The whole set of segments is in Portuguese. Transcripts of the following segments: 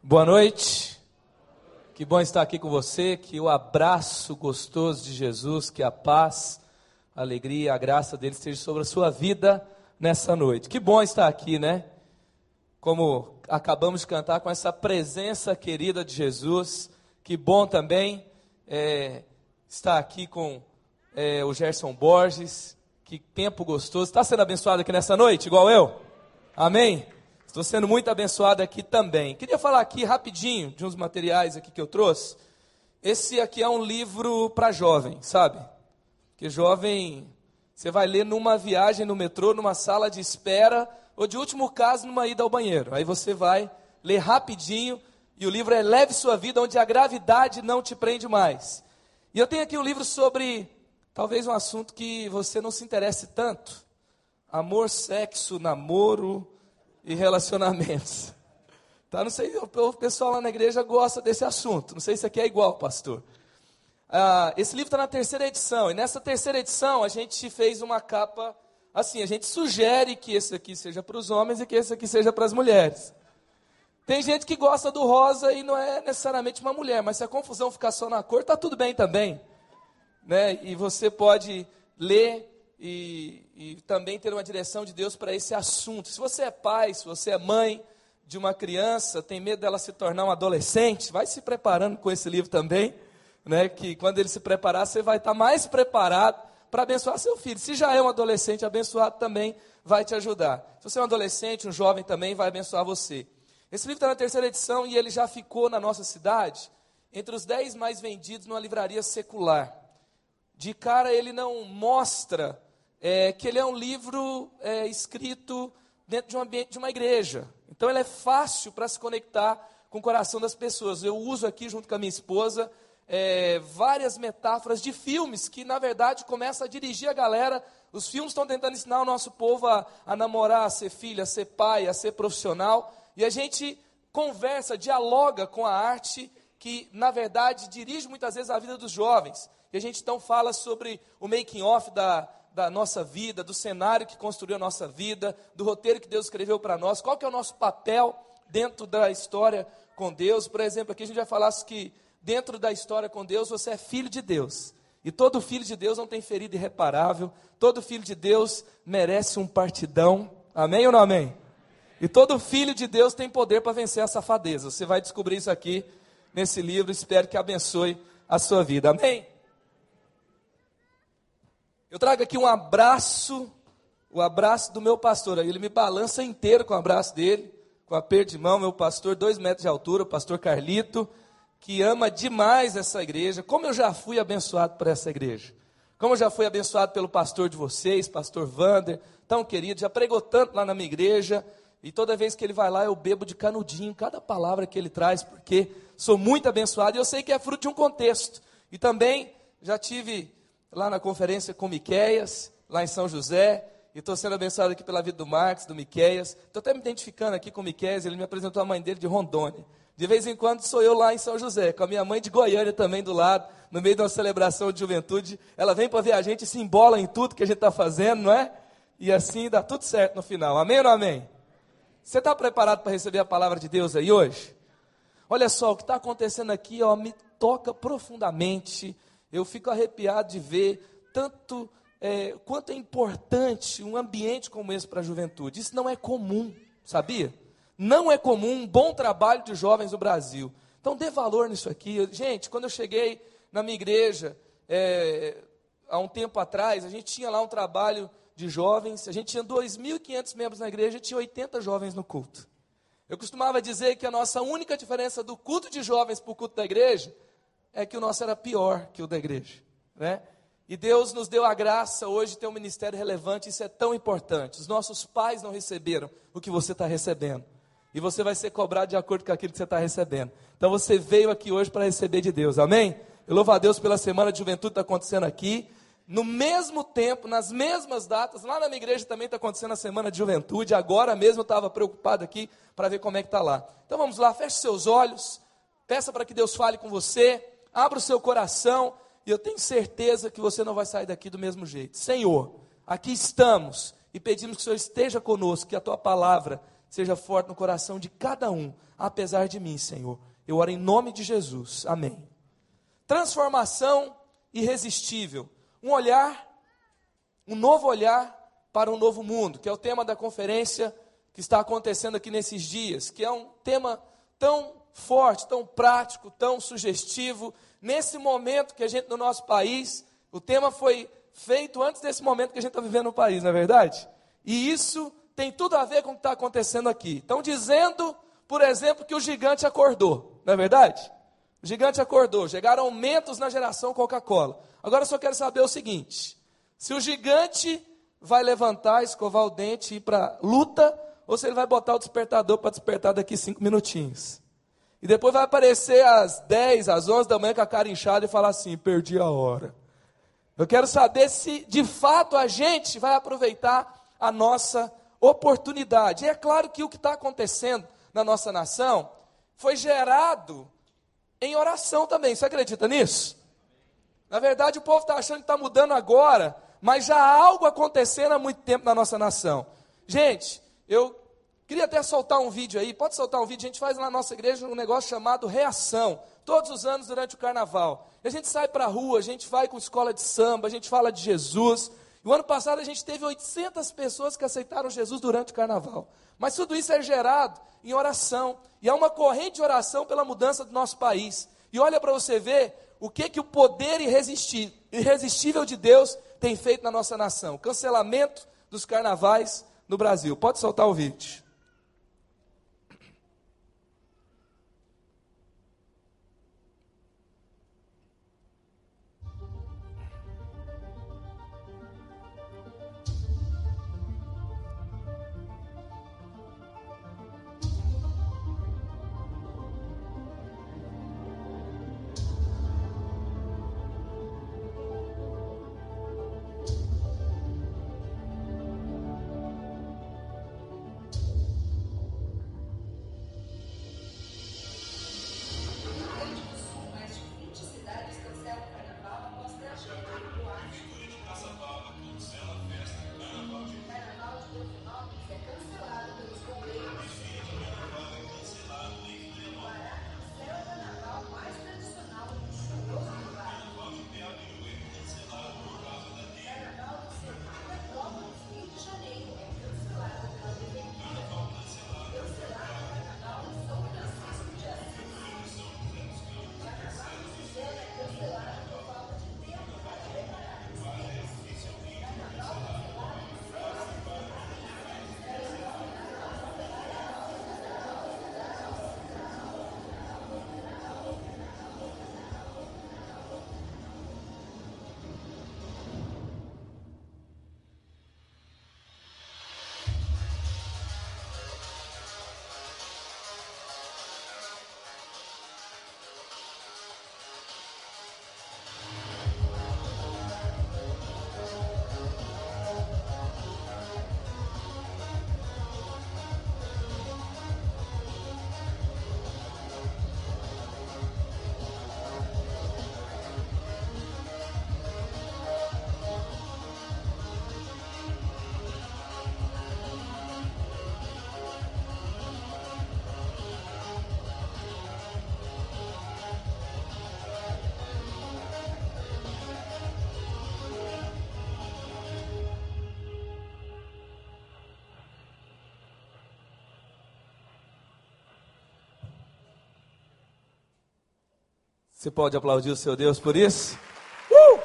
Boa noite. Que bom estar aqui com você. Que o abraço gostoso de Jesus, que a paz, a alegria, a graça dele esteja sobre a sua vida nessa noite. Que bom estar aqui, né? Como acabamos de cantar com essa presença querida de Jesus. Que bom também é, estar aqui com é, o Gerson Borges. Que tempo gostoso. Está sendo abençoado aqui nessa noite, igual eu? Amém? Estou sendo muito abençoado aqui também. Queria falar aqui rapidinho de uns materiais aqui que eu trouxe. Esse aqui é um livro para jovem, sabe? Que jovem, você vai ler numa viagem no metrô, numa sala de espera, ou de último caso, numa ida ao banheiro. Aí você vai ler rapidinho, e o livro é Leve Sua Vida, onde a gravidade não te prende mais. E eu tenho aqui um livro sobre, talvez um assunto que você não se interesse tanto. Amor, sexo, namoro, e relacionamentos. Tá? Não sei, o pessoal lá na igreja gosta desse assunto. Não sei se aqui é igual, pastor. Ah, esse livro está na terceira edição. E nessa terceira edição a gente fez uma capa assim. A gente sugere que esse aqui seja para os homens e que esse aqui seja para as mulheres. Tem gente que gosta do rosa e não é necessariamente uma mulher, mas se a confusão ficar só na cor, tá tudo bem também. Né? E você pode ler e, e também ter uma direção de Deus para esse assunto. Se você é pai, se você é mãe de uma criança, tem medo dela se tornar um adolescente, vai se preparando com esse livro também, né? Que quando ele se preparar, você vai estar mais preparado para abençoar seu filho. Se já é um adolescente abençoado, também vai te ajudar. Se você é um adolescente, um jovem também vai abençoar você. Esse livro está na terceira edição e ele já ficou na nossa cidade entre os dez mais vendidos numa livraria secular. De cara, ele não mostra é, que ele é um livro é, escrito dentro de um ambiente de uma igreja. Então ele é fácil para se conectar com o coração das pessoas. Eu uso aqui, junto com a minha esposa, é, várias metáforas de filmes que, na verdade, começam a dirigir a galera. Os filmes estão tentando ensinar o nosso povo a, a namorar, a ser filho, a ser pai, a ser profissional. E a gente conversa, dialoga com a arte que, na verdade, dirige muitas vezes a vida dos jovens. E a gente então fala sobre o making off da, da nossa vida, do cenário que construiu a nossa vida, do roteiro que Deus escreveu para nós, qual que é o nosso papel dentro da história com Deus. Por exemplo, aqui a gente vai falar que dentro da história com Deus você é filho de Deus. E todo filho de Deus não tem ferida irreparável, todo filho de Deus merece um partidão. Amém ou não amém? E todo filho de Deus tem poder para vencer a safadeza. Você vai descobrir isso aqui nesse livro, espero que abençoe a sua vida. Amém? Eu trago aqui um abraço, o abraço do meu pastor. Ele me balança inteiro com o abraço dele, com a perda de mão, meu pastor, dois metros de altura, o pastor Carlito, que ama demais essa igreja. Como eu já fui abençoado por essa igreja. Como eu já fui abençoado pelo pastor de vocês, pastor Vander, tão querido, já pregou tanto lá na minha igreja. E toda vez que ele vai lá, eu bebo de canudinho, cada palavra que ele traz, porque sou muito abençoado e eu sei que é fruto de um contexto. E também já tive lá na conferência com Miqueias, lá em São José, e estou sendo abençoado aqui pela vida do Marcos, do Miqueias. Estou até me identificando aqui com o Miqueias, ele me apresentou a mãe dele de Rondônia. De vez em quando sou eu lá em São José, com a minha mãe de Goiânia também do lado, no meio de uma celebração de juventude. Ela vem para ver a gente e se embola em tudo que a gente está fazendo, não é? E assim dá tudo certo no final. Amém ou não amém? Você está preparado para receber a palavra de Deus aí hoje? Olha só, o que está acontecendo aqui ó, me toca profundamente eu fico arrepiado de ver tanto é, quanto é importante um ambiente como esse para a juventude. Isso não é comum, sabia? Não é comum um bom trabalho de jovens no Brasil. Então dê valor nisso aqui. Gente, quando eu cheguei na minha igreja, é, há um tempo atrás, a gente tinha lá um trabalho de jovens, a gente tinha 2.500 membros na igreja, tinha 80 jovens no culto. Eu costumava dizer que a nossa única diferença do culto de jovens para o culto da igreja é que o nosso era pior que o da igreja, né? E Deus nos deu a graça hoje de ter um ministério relevante, isso é tão importante. Os nossos pais não receberam o que você está recebendo. E você vai ser cobrado de acordo com aquilo que você está recebendo. Então você veio aqui hoje para receber de Deus, amém? Eu louvo a Deus pela semana de juventude que está acontecendo aqui. No mesmo tempo, nas mesmas datas, lá na minha igreja também está acontecendo a semana de juventude. Agora mesmo eu estava preocupado aqui para ver como é que está lá. Então vamos lá, feche seus olhos, peça para que Deus fale com você. Abra o seu coração e eu tenho certeza que você não vai sair daqui do mesmo jeito. Senhor, aqui estamos e pedimos que o Senhor esteja conosco, que a tua palavra seja forte no coração de cada um. apesar de mim, Senhor. Eu oro em nome de Jesus. Amém. Transformação irresistível. Um olhar, um novo olhar para um novo mundo, que é o tema da conferência que está acontecendo aqui nesses dias, que é um tema tão forte, tão prático, tão sugestivo, nesse momento que a gente no nosso país, o tema foi feito antes desse momento que a gente está vivendo no país, não é verdade? E isso tem tudo a ver com o que está acontecendo aqui. Estão dizendo, por exemplo, que o gigante acordou, não é verdade? O gigante acordou, chegaram aumentos na geração Coca-Cola. Agora eu só quero saber o seguinte: se o gigante vai levantar, escovar o dente e ir para luta, ou se ele vai botar o despertador para despertar daqui cinco minutinhos. E depois vai aparecer às 10, às 11 da manhã com a cara inchada e falar assim: perdi a hora. Eu quero saber se de fato a gente vai aproveitar a nossa oportunidade. E é claro que o que está acontecendo na nossa nação foi gerado em oração também. Você acredita nisso? Na verdade, o povo está achando que está mudando agora, mas já há algo acontecendo há muito tempo na nossa nação. Gente, eu queria até soltar um vídeo aí. Pode soltar um vídeo? A gente faz na nossa igreja um negócio chamado Reação. Todos os anos durante o carnaval. A gente sai para a rua, a gente vai com escola de samba, a gente fala de Jesus. O ano passado a gente teve 800 pessoas que aceitaram Jesus durante o carnaval. Mas tudo isso é gerado em oração. E há uma corrente de oração pela mudança do nosso país. E olha para você ver o que, que o poder irresistível de Deus tem feito na nossa nação. Cancelamento dos carnavais no Brasil. Pode soltar o vídeo. Você pode aplaudir o seu Deus por isso? Uh!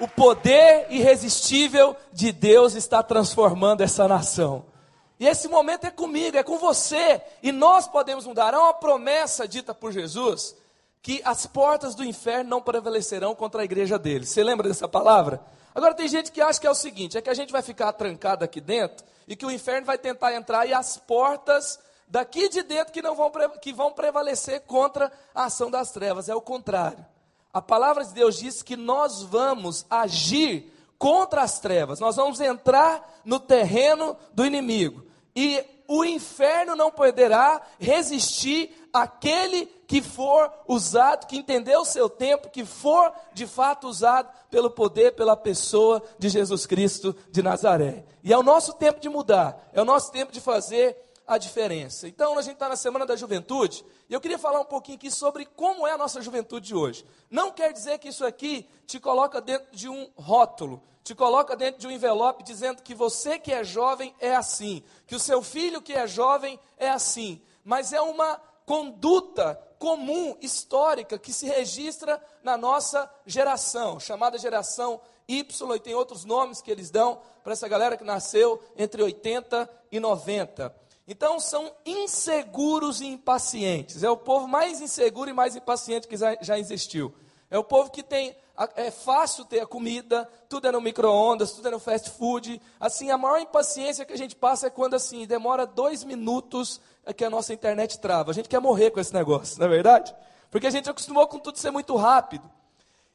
O poder irresistível de Deus está transformando essa nação. E esse momento é comigo, é com você. E nós podemos mudar. Há uma promessa dita por Jesus que as portas do inferno não prevalecerão contra a igreja dele. Você lembra dessa palavra? Agora tem gente que acha que é o seguinte: é que a gente vai ficar trancado aqui dentro e que o inferno vai tentar entrar e as portas daqui de dentro que, não vão, que vão prevalecer contra a ação das trevas. É o contrário. A palavra de Deus diz que nós vamos agir contra as trevas, nós vamos entrar no terreno do inimigo. E o inferno não poderá resistir àquele que for usado, que entender o seu tempo, que for de fato usado pelo poder, pela pessoa de Jesus Cristo de Nazaré. E é o nosso tempo de mudar, é o nosso tempo de fazer a diferença. Então, a gente está na Semana da Juventude, e eu queria falar um pouquinho aqui sobre como é a nossa juventude de hoje. Não quer dizer que isso aqui te coloca dentro de um rótulo, te coloca dentro de um envelope dizendo que você que é jovem é assim, que o seu filho que é jovem é assim, mas é uma conduta comum, histórica, que se registra na nossa geração, chamada geração Y, e tem outros nomes que eles dão para essa galera que nasceu entre 80 e 90. Então são inseguros e impacientes. É o povo mais inseguro e mais impaciente que já existiu. É o povo que tem. É fácil ter a comida, tudo é no micro-ondas, tudo é no fast food. Assim, a maior impaciência que a gente passa é quando assim, demora dois minutos é que a nossa internet trava. A gente quer morrer com esse negócio, não é verdade? Porque a gente acostumou com tudo ser muito rápido.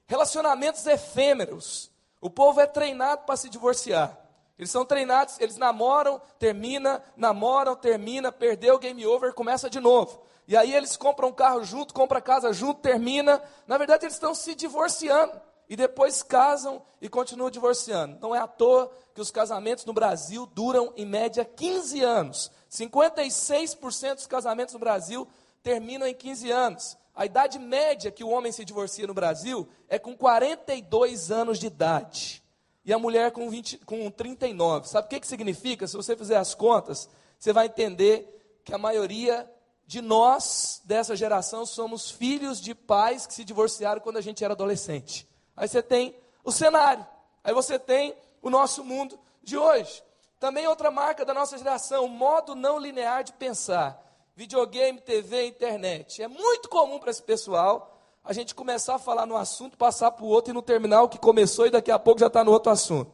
Relacionamentos efêmeros. O povo é treinado para se divorciar. Eles são treinados, eles namoram, termina, namoram, termina, perdeu, game over, começa de novo. E aí eles compram um carro junto, compram casa junto, termina. Na verdade, eles estão se divorciando. E depois casam e continuam divorciando. Não é à toa que os casamentos no Brasil duram, em média, 15 anos. 56% dos casamentos no Brasil terminam em 15 anos. A idade média que o homem se divorcia no Brasil é com 42 anos de idade e a mulher com, 20, com 39. Sabe o que, que significa? Se você fizer as contas, você vai entender que a maioria de nós, dessa geração, somos filhos de pais que se divorciaram quando a gente era adolescente. Aí você tem o cenário, aí você tem o nosso mundo de hoje. Também outra marca da nossa geração, o modo não linear de pensar. Videogame, TV, internet. É muito comum para esse pessoal a gente começar a falar no assunto, passar para o outro e no terminal que começou e daqui a pouco já está no outro assunto.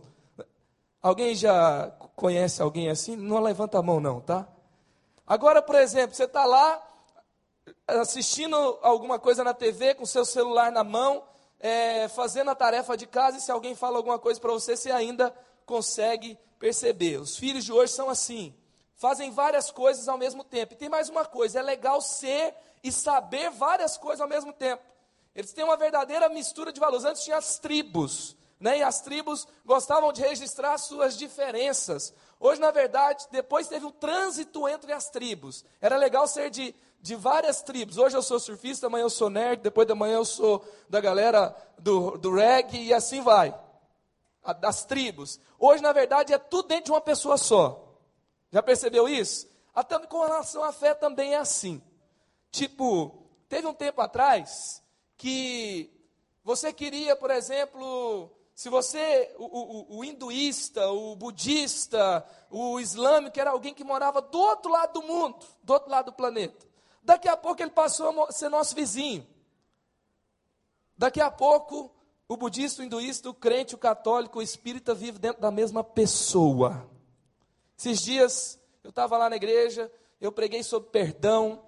Alguém já conhece alguém assim? Não levanta a mão, não, tá? Agora, por exemplo, você está lá assistindo alguma coisa na TV com seu celular na mão, é, fazendo a tarefa de casa e se alguém fala alguma coisa para você, você ainda consegue perceber. Os filhos de hoje são assim, fazem várias coisas ao mesmo tempo. E tem mais uma coisa: é legal ser e saber várias coisas ao mesmo tempo. Eles têm uma verdadeira mistura de valores. Antes tinha as tribos, né? e as tribos gostavam de registrar suas diferenças. Hoje, na verdade, depois teve um trânsito entre as tribos. Era legal ser de, de várias tribos. Hoje eu sou surfista, amanhã eu sou nerd, depois da manhã eu sou da galera do, do reggae e assim vai. A, das tribos. Hoje, na verdade, é tudo dentro de uma pessoa só. Já percebeu isso? Até com relação à fé também é assim. Tipo, teve um tempo atrás que você queria, por exemplo, se você, o, o, o, hinduísta, o budista, o islâmico, era alguém que morava do outro lado do mundo, do outro lado do planeta. Daqui a pouco ele passou a ser nosso vizinho. Daqui a pouco, o budista, o hinduísta, o crente, o católico, o espírita vive dentro da mesma pessoa. Esses dias, eu estava lá na igreja, eu preguei sobre perdão,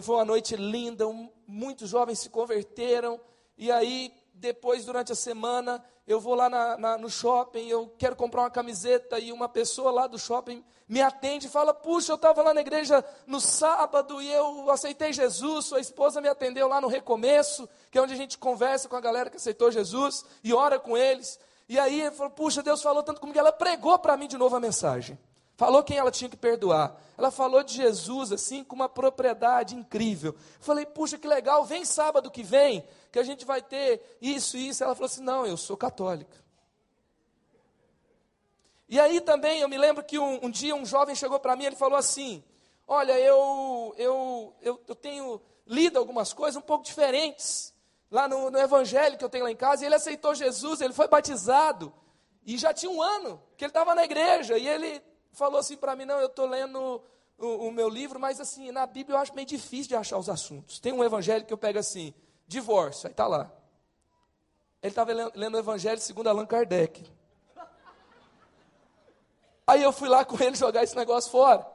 foi uma noite linda, um, muitos jovens se converteram. E aí, depois, durante a semana, eu vou lá na, na, no shopping, eu quero comprar uma camiseta e uma pessoa lá do shopping me atende e fala: Puxa, eu estava lá na igreja no sábado e eu aceitei Jesus. Sua esposa me atendeu lá no recomeço, que é onde a gente conversa com a galera que aceitou Jesus e ora com eles. E aí ele falou: Puxa, Deus falou tanto comigo, ela pregou para mim de novo a mensagem. Falou quem ela tinha que perdoar. Ela falou de Jesus assim com uma propriedade incrível. Falei, puxa, que legal, vem sábado que vem, que a gente vai ter isso e isso. Ela falou assim: não, eu sou católica. E aí também eu me lembro que um, um dia um jovem chegou para mim ele falou assim: Olha, eu, eu, eu, eu, tenho lido algumas coisas um pouco diferentes lá no, no evangelho que eu tenho lá em casa. E ele aceitou Jesus, ele foi batizado. E já tinha um ano que ele estava na igreja. E ele falou assim para mim: não, eu estou lendo o, o, meu livro, mas assim, na Bíblia eu acho meio difícil de achar os assuntos. Tem um evangelho que eu pego assim: divórcio, aí está lá. Ele estava lendo, o evangelho segundo Allan Kardec. Aí eu fui lá com ele jogar esse negócio fora.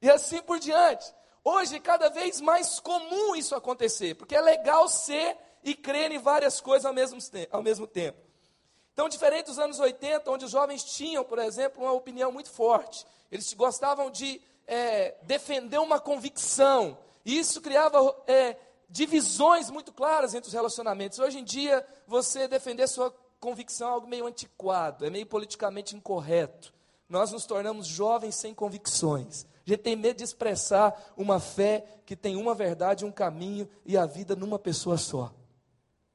E assim por diante. Hoje, cada vez mais comum isso acontecer, porque é legal ser e crer em várias coisas ao mesmo, ao mesmo tempo. Então, diferente dos anos 80, onde os jovens tinham, por exemplo, uma opinião muito forte, eles gostavam de é, defender uma convicção, e isso criava é, divisões muito claras entre os relacionamentos. Hoje em dia, você defender sua convicção é algo meio antiquado, é meio politicamente incorreto. Nós nos tornamos jovens sem convicções. A gente tem medo de expressar uma fé que tem uma verdade, um caminho e a vida numa pessoa só.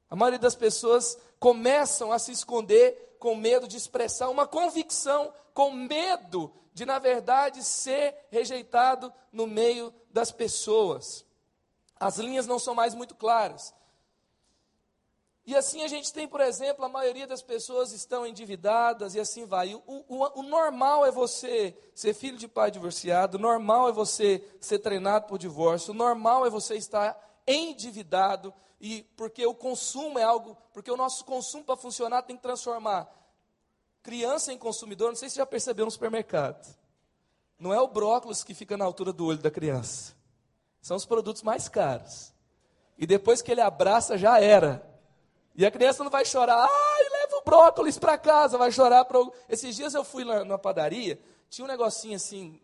A maioria das pessoas começam a se esconder com medo de expressar uma convicção, com medo de, na verdade, ser rejeitado no meio das pessoas. As linhas não são mais muito claras. E assim a gente tem, por exemplo, a maioria das pessoas estão endividadas e assim vai. O, o, o, normal é você ser filho de pai divorciado, o normal é você ser treinado por divórcio, o normal é você estar endividado, e porque o consumo é algo, porque o nosso consumo para funcionar tem que transformar criança em consumidor. Não sei se você já percebeu no supermercado. Não é o brócolis que fica na altura do olho da criança. São os produtos mais caros. E depois que ele abraça, já era. E a criança não vai chorar, ai, leva o brócolis para casa, vai chorar. Pro... Esses dias eu fui na, na padaria, tinha um negocinho assim,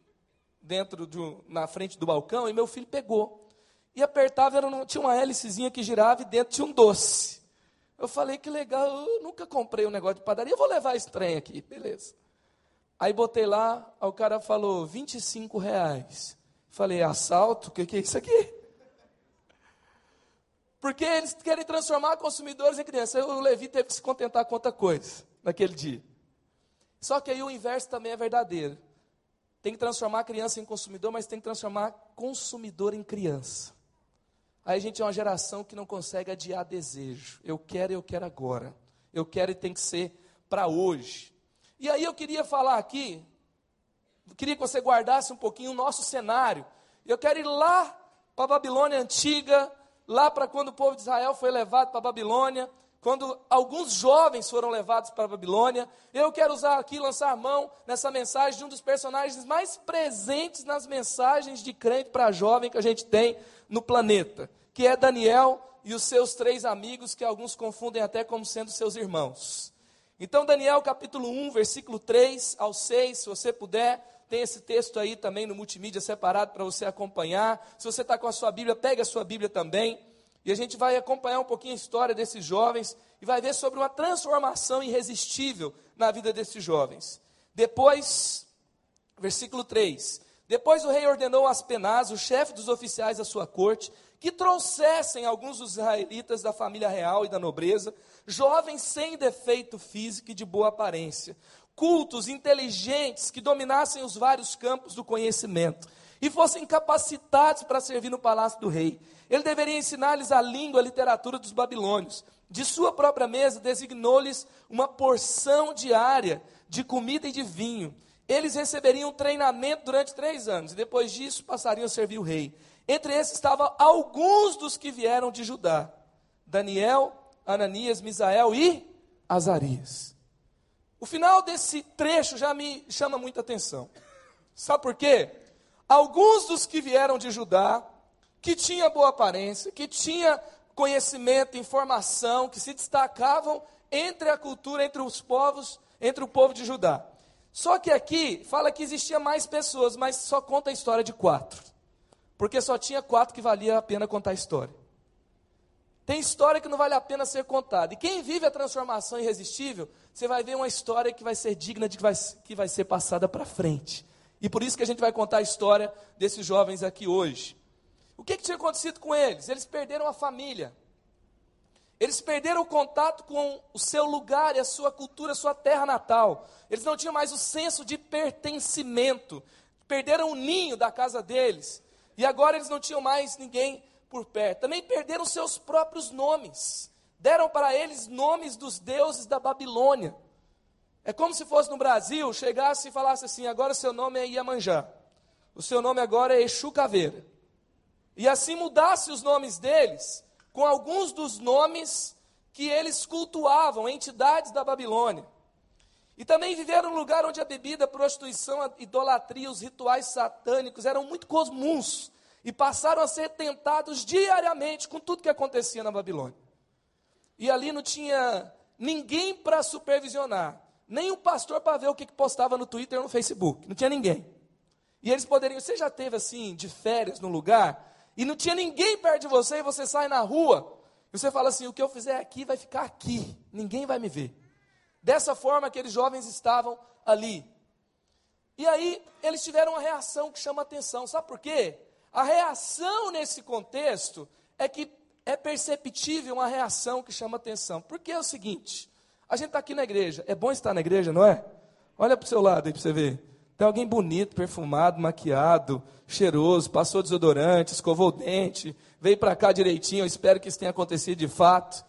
dentro, do, na frente do balcão, e meu filho pegou. E apertava, era, tinha uma hélicezinha que girava e dentro tinha um doce. Eu falei, que legal, eu nunca comprei um negócio de padaria, eu vou levar esse trem aqui, beleza. Aí botei lá, o cara falou, 25 reais. Falei, assalto? O que, que é isso aqui? Porque eles querem transformar consumidores em crianças. O Levi teve que se contentar com outra coisa naquele dia. Só que aí o inverso também é verdadeiro. Tem que transformar a criança em consumidor, mas tem que transformar consumidor em criança. Aí a gente é uma geração que não consegue adiar desejo. Eu quero, eu quero agora. Eu quero e tem que ser para hoje. E aí eu queria falar aqui, queria que você guardasse um pouquinho o nosso cenário. Eu quero ir lá para a Babilônia antiga, lá para quando o povo de Israel foi levado para a Babilônia, quando alguns jovens foram levados para a Babilônia. Eu quero usar aqui, lançar a mão nessa mensagem de um dos personagens mais presentes nas mensagens de crente para jovem que a gente tem no planeta, que é Daniel e os seus três amigos, que alguns confundem até como sendo seus irmãos. Então, Daniel capítulo 1, versículo 3 ao 6, se você puder, tem esse texto aí também no multimídia separado para você acompanhar. Se você está com a sua Bíblia, pegue a sua Bíblia também. E a gente vai acompanhar um pouquinho a história desses jovens e vai ver sobre uma transformação irresistível na vida desses jovens. Depois, versículo 3: Depois o rei ordenou a Aspenaz, o chefe dos oficiais da sua corte, que trouxessem alguns dos israelitas da família real e da nobreza, jovens sem defeito físico e de boa aparência, cultos, inteligentes, que dominassem os vários campos do conhecimento e fossem capacitados para servir no palácio do rei. Ele deveria ensinar-lhes a língua, a literatura dos babilônios. De sua própria mesa, designou-lhes uma porção diária de comida e de vinho. Eles receberiam treinamento durante três anos e depois disso passariam a servir o rei. Entre esses estavam alguns dos que vieram de Judá: Daniel, Ananias, Misael e Azarias. O final desse trecho já me chama muita atenção. Sabe por quê? Alguns dos que vieram de Judá, que tinha boa aparência, que tinha conhecimento, informação, que se destacavam entre a cultura, entre os povos, entre o povo de Judá. Só que aqui fala que existia mais pessoas, mas só conta a história de quatro. Porque só tinha quatro que valia a pena contar a história. Tem história que não vale a pena ser contada. E quem vive a transformação irresistível, você vai ver uma história que vai ser digna de que vai, que vai ser passada para frente. E por isso que a gente vai contar a história desses jovens aqui hoje. O que, que tinha acontecido com eles? Eles perderam a família. Eles perderam o contato com o seu lugar e a sua cultura, a sua terra natal. Eles não tinham mais o senso de pertencimento. Perderam o ninho da casa deles. E agora eles não tinham mais ninguém por perto. Também perderam seus próprios nomes. Deram para eles nomes dos deuses da Babilônia. É como se fosse no Brasil, chegasse e falasse assim: agora seu nome é Iemanjá. O seu nome agora é Exu Caveira. E assim mudasse os nomes deles com alguns dos nomes que eles cultuavam, entidades da Babilônia. E também viveram num lugar onde a bebida, a prostituição, a idolatria, os rituais satânicos eram muito comuns e passaram a ser tentados diariamente com tudo que acontecia na Babilônia. E ali não tinha ninguém para supervisionar, nem o pastor para ver o que postava no Twitter ou no Facebook, não tinha ninguém. E eles poderiam, você já teve assim, de férias no lugar, e não tinha ninguém perto de você, e você sai na rua, e você fala assim: o que eu fizer aqui vai ficar aqui, ninguém vai me ver. Dessa forma, aqueles jovens estavam ali. E aí, eles tiveram uma reação que chama atenção, sabe por quê? A reação nesse contexto é que é perceptível uma reação que chama atenção. Porque é o seguinte: a gente está aqui na igreja, é bom estar na igreja, não é? Olha para o seu lado aí para você ver. Tem alguém bonito, perfumado, maquiado, cheiroso, passou desodorante, escovou o dente, veio para cá direitinho, eu espero que isso tenha acontecido de fato.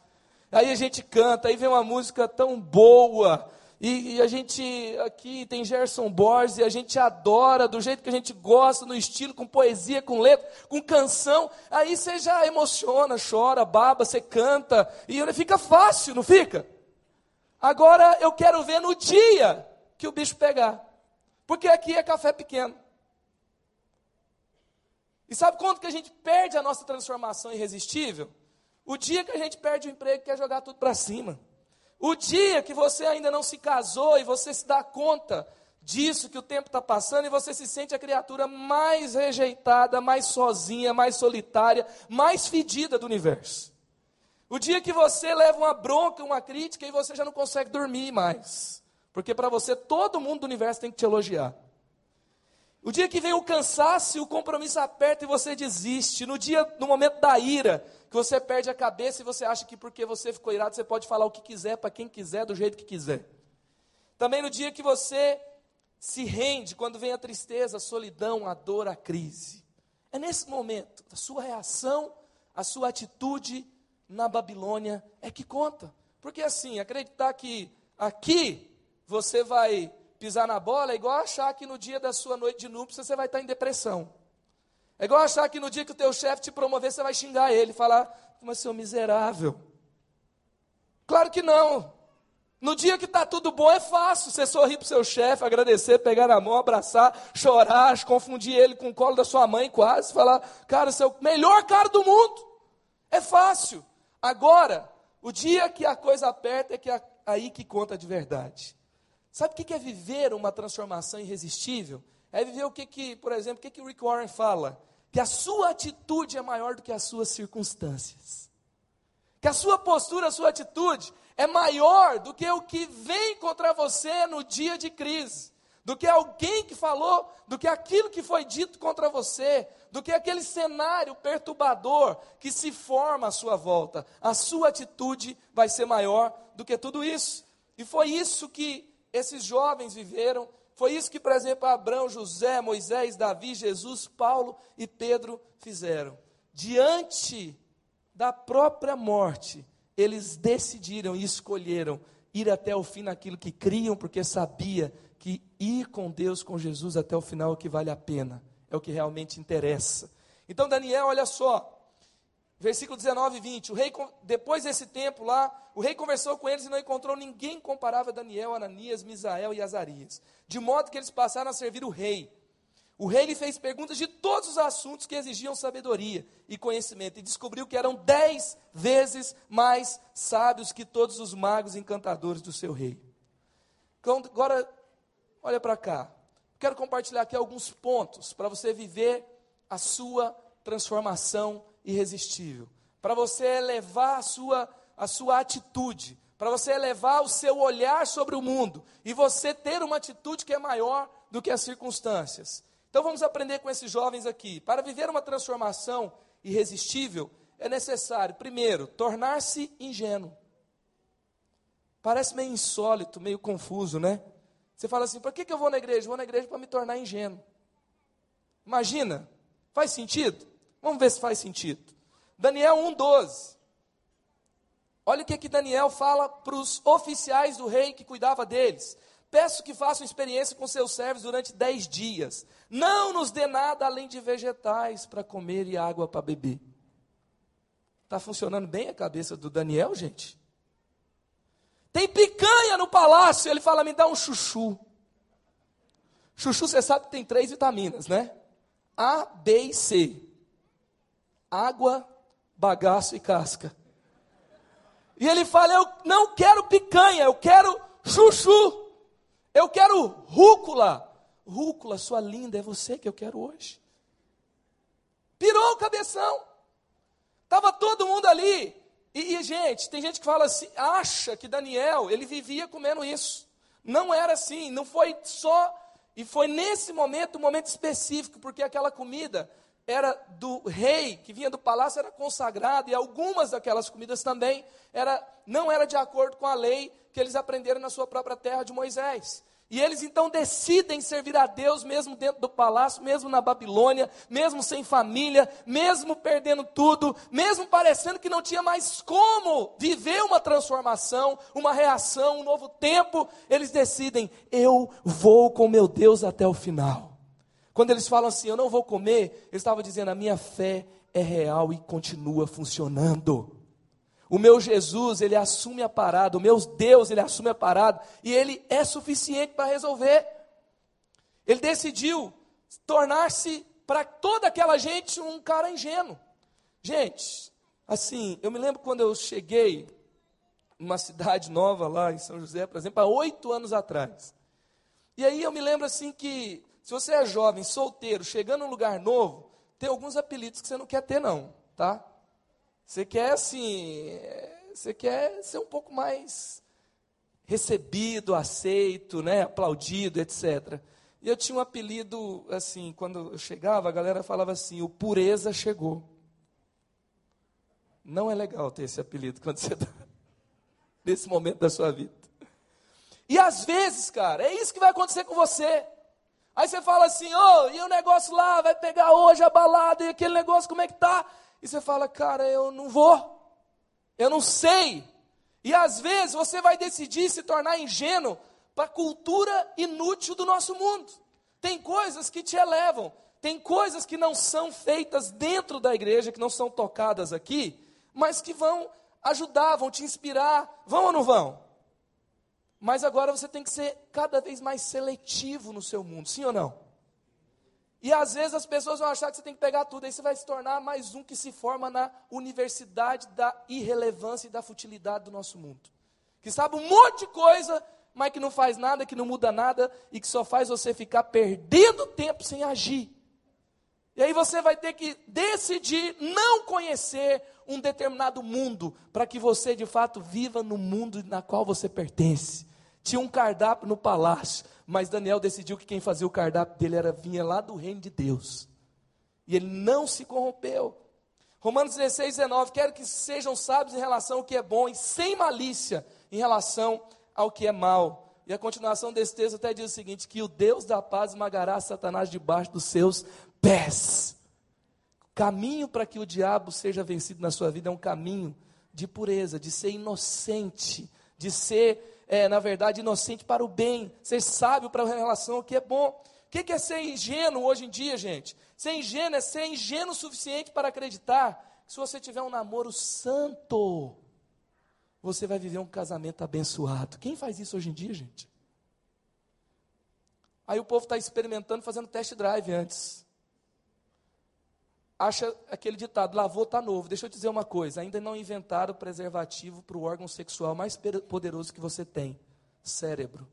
Aí a gente canta, aí vem uma música tão boa, e, e, a gente aqui tem Gerson Borges e a gente adora do jeito que a gente gosta, no estilo, com poesia, com letra, com canção. Aí você já emociona, chora, baba, você canta e fica fácil, não fica? Agora eu quero ver no dia que o bicho pegar. Porque aqui é café pequeno. E sabe quando que a gente perde a nossa transformação irresistível? O dia que a gente perde o emprego e quer jogar tudo para cima. O dia que você ainda não se casou e você se dá conta disso, que o tempo está passando, e você se sente a criatura mais rejeitada, mais sozinha, mais solitária, mais fedida do universo. O dia que você leva uma bronca, uma crítica, e você já não consegue dormir mais. Porque para você todo mundo do universo tem que te elogiar. O dia que vem o cansaço e o compromisso aperta e você desiste. No dia, no momento da ira, que você perde a cabeça e você acha que porque você ficou irado, você pode falar o que quiser para quem quiser, do jeito que quiser. Também no dia que você se rende, quando vem a tristeza, a solidão, a dor, a crise. É nesse momento, a sua reação, a sua atitude na Babilônia é que conta. Porque assim, acreditar que aqui você vai pisar na bola é igual achar que no dia da sua noite de núpcias você vai estar em depressão. É igual achar que no dia que o teu chefe te promover, você vai xingar ele, falar, mas seu miserável. Claro que não. No dia que está tudo bom é fácil você sorrir para o seu chefe, agradecer, pegar na mão, abraçar, chorar, confundir ele com o colo da sua mãe quase, falar, cara, você é o melhor cara do mundo. É fácil. Agora, o dia que a coisa aperta é que é aí que conta de verdade. Sabe o que é viver uma transformação irresistível? É viver o que, que por exemplo, o que, que Rick Warren fala? Que a sua atitude é maior do que as suas circunstâncias. Que a sua postura, a sua atitude é maior do que o que vem contra você no dia de crise. Do que alguém que falou, do que aquilo que foi dito contra você, do que aquele cenário perturbador que se forma à sua volta. A sua atitude vai ser maior do que tudo isso. E foi isso que esses jovens viveram. Foi isso que, por exemplo, Abraão, José, Moisés, Davi, Jesus, Paulo e Pedro fizeram. Diante da própria morte, eles decidiram e escolheram ir até o fim naquilo que criam, porque sabia que ir com Deus, com Jesus até o final é o que vale a pena, é o que realmente interessa. Então, Daniel, olha só, Versículo 19 e 20. O rei, depois desse tempo lá, o rei conversou com eles e não encontrou ninguém comparável a Daniel, Ananias, Misael e Azarias. De modo que eles passaram a servir o rei. O rei lhe fez perguntas de todos os assuntos que exigiam sabedoria e conhecimento, e descobriu que eram dez vezes mais sábios que todos os magos encantadores do seu rei. Agora, olha para cá. Quero compartilhar aqui alguns pontos para você viver a sua transformação irresistível, para você elevar a sua, a sua atitude, para você elevar o seu olhar sobre o mundo e você ter uma atitude que é maior do que as circunstâncias. Então vamos aprender com esses jovens aqui. Para viver uma transformação irresistível, é necessário, primeiro, tornar-se ingênuo. Parece meio insólito, meio confuso, né? Você fala assim: por que, que eu vou na igreja? vou na igreja para me tornar ingênuo. Imagina, faz sentido? Vamos ver se faz sentido. Daniel 1,12. Olha o que, que Daniel fala para os oficiais do rei que cuidava deles. Peço que façam experiência com seus servos durante dez dias. Não nos dê nada além de vegetais para comer e água para beber. Está funcionando bem a cabeça do Daniel, gente? Tem picanha no palácio. Ele fala: me dá um chuchu. Chuchu, você sabe que tem três vitaminas, né? A, B e C água, bagaço e casca. E ele fala: Eu não quero picanha, eu quero chuchu, eu quero rúcula. Rúcula, sua linda, é você que eu quero hoje. Pirou o cabeção. Estava todo mundo ali. E, e, gente, tem gente que fala assim, acha que Daniel, ele vivia comendo isso. Não era assim, não foi só, e foi nesse momento, um momento específico, porque aquela comida era do rei, que vinha do palácio, era consagrada, e algumas daquelas comidas também era, não era de acordo com a lei que eles aprenderam na sua própria terra de Moisés. E eles então decidem servir a Deus, mesmo dentro do palácio, mesmo na Babilônia, mesmo sem família, mesmo perdendo tudo, mesmo parecendo que não tinha mais como viver uma transformação, uma reação, um novo tempo. Eles decidem: eu vou com meu Deus até o final. Quando eles falam assim, eu não vou comer, eles estavam dizendo: a minha fé é real e continua funcionando. O meu Jesus, ele assume a parada, o meu Deus, ele assume a parada, e ele é suficiente para resolver. Ele decidiu tornar-se para toda aquela gente um cara ingênuo. Gente, assim, eu me lembro quando eu cheguei numa cidade nova lá em São José, por exemplo, há oito anos atrás. E aí eu me lembro assim que, se você é jovem, solteiro, chegando num lugar novo, tem alguns apelidos que você não quer ter, não, tá? Você quer assim, você quer ser um pouco mais recebido, aceito, né, aplaudido, etc. E eu tinha um apelido assim, quando eu chegava, a galera falava assim: "O pureza chegou". Não é legal ter esse apelido quando você está nesse momento da sua vida. E às vezes, cara, é isso que vai acontecer com você. Aí você fala assim, ô, oh, e o negócio lá, vai pegar hoje a balada, e aquele negócio, como é que tá? E você fala, cara, eu não vou, eu não sei. E às vezes você vai decidir se tornar ingênuo para a cultura inútil do nosso mundo. Tem coisas que te elevam, tem coisas que não são feitas dentro da igreja, que não são tocadas aqui, mas que vão ajudar, vão te inspirar. Vão ou não vão? Mas agora você tem que ser cada vez mais seletivo no seu mundo, sim ou não? E às vezes as pessoas vão achar que você tem que pegar tudo, aí você vai se tornar mais um que se forma na universidade da irrelevância e da futilidade do nosso mundo. Que sabe um monte de coisa, mas que não faz nada, que não muda nada e que só faz você ficar perdendo tempo sem agir. E aí você vai ter que decidir não conhecer um determinado mundo para que você de fato viva no mundo na qual você pertence. Tinha um cardápio no palácio, mas Daniel decidiu que quem fazia o cardápio dele era vinha lá do reino de Deus. E ele não se corrompeu. Romanos 16, 19, quero que sejam sábios em relação ao que é bom e sem malícia em relação ao que é mal. E a continuação desse texto até diz o seguinte: que o Deus da paz esmagará Satanás debaixo dos seus pés. O caminho para que o diabo seja vencido na sua vida é um caminho de pureza, de ser inocente, de ser é, na verdade, inocente para o bem, ser sábio para a relação, que é bom. O que é ser ingênuo hoje em dia, gente? Ser ingênuo é ser ingênuo o suficiente para acreditar que se você tiver um namoro santo, você vai viver um casamento abençoado. Quem faz isso hoje em dia, gente? Aí o povo está experimentando, fazendo test drive antes acha aquele ditado, lavou está novo. Deixa eu dizer uma coisa, ainda não inventaram preservativo para o órgão sexual mais poderoso que você tem, cérebro.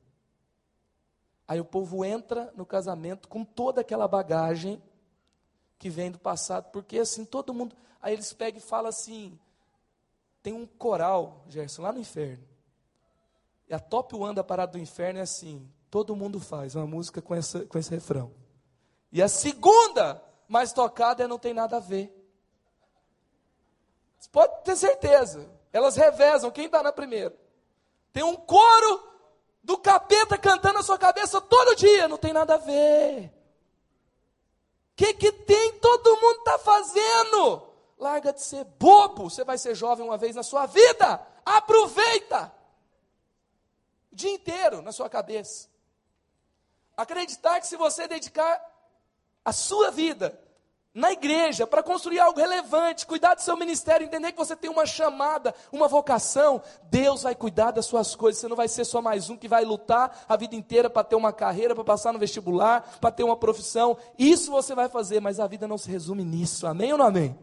Aí o povo entra no casamento com toda aquela bagagem que vem do passado, porque assim, todo mundo, aí eles pegam e falam assim, tem um coral, Gerson, lá no inferno. E a top one da parada do inferno é assim, todo mundo faz uma música com, essa, com esse refrão. E a segunda mas tocada não tem nada a ver. Você pode ter certeza. Elas revezam quem está na primeira. Tem um coro do capeta cantando na sua cabeça todo dia, não tem nada a ver. O que, que tem? Todo mundo está fazendo. Larga de ser bobo. Você vai ser jovem uma vez na sua vida. Aproveita. O dia inteiro na sua cabeça. Acreditar que se você dedicar a sua vida na igreja para construir algo relevante, cuidar do seu ministério, entender que você tem uma chamada, uma vocação, Deus vai cuidar das suas coisas. Você não vai ser só mais um que vai lutar a vida inteira para ter uma carreira, para passar no vestibular, para ter uma profissão. Isso você vai fazer, mas a vida não se resume nisso. Amém ou não amém?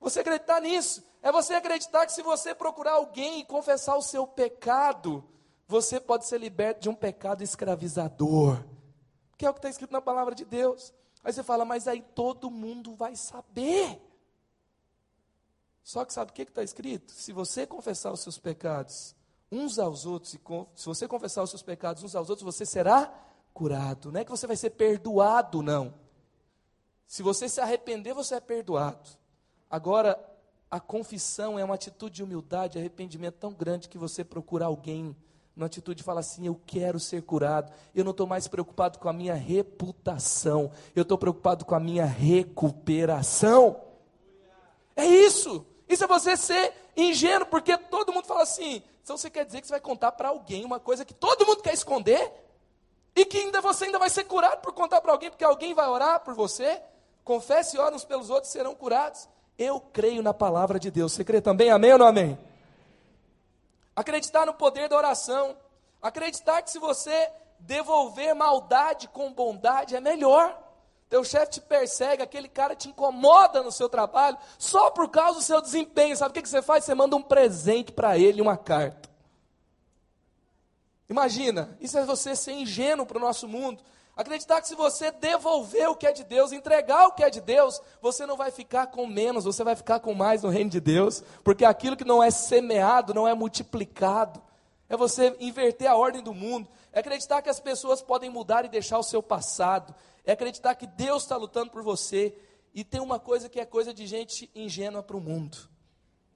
Você acreditar nisso é você acreditar que se você procurar alguém e confessar o seu pecado, você pode ser liberto de um pecado escravizador que é o que está escrito na palavra de Deus. Aí você fala, mas aí todo mundo vai saber. Só que sabe o que está escrito? Se você confessar os seus pecados uns aos outros, se você confessar os seus pecados uns aos outros, você será curado. Não é que você vai ser perdoado, não. Se você se arrepender, você é perdoado. Agora, a confissão é uma atitude de humildade, arrependimento tão grande que você procura alguém uma atitude de falar assim: eu quero ser curado. Eu não estou mais preocupado com a minha reputação, eu estou preocupado com a minha recuperação. É isso. Isso é você ser ingênuo, porque todo mundo fala assim. Então você quer dizer que você vai contar para alguém uma coisa que todo mundo quer esconder? E que ainda você ainda vai ser curado por contar para alguém, porque alguém vai orar por você? Confesse e ora uns pelos outros serão curados. Eu creio na palavra de Deus. Você crê também? Amém ou não amém? Acreditar no poder da oração. Acreditar que se você devolver maldade com bondade é melhor. Teu chefe te persegue, aquele cara te incomoda no seu trabalho, só por causa do seu desempenho. Sabe o que, você faz? Você manda um presente para ele, uma carta. Imagina, isso é você ser ingênuo para o nosso mundo. Acreditar que se você devolver o que é de Deus, entregar o que é de Deus, você não vai ficar com menos, você vai ficar com mais no reino de Deus, porque aquilo que não é semeado não é multiplicado. É você inverter a ordem do mundo, é acreditar que as pessoas podem mudar e deixar o seu passado, é acreditar que Deus está lutando por você. E tem uma coisa que é coisa de gente ingênua para o mundo,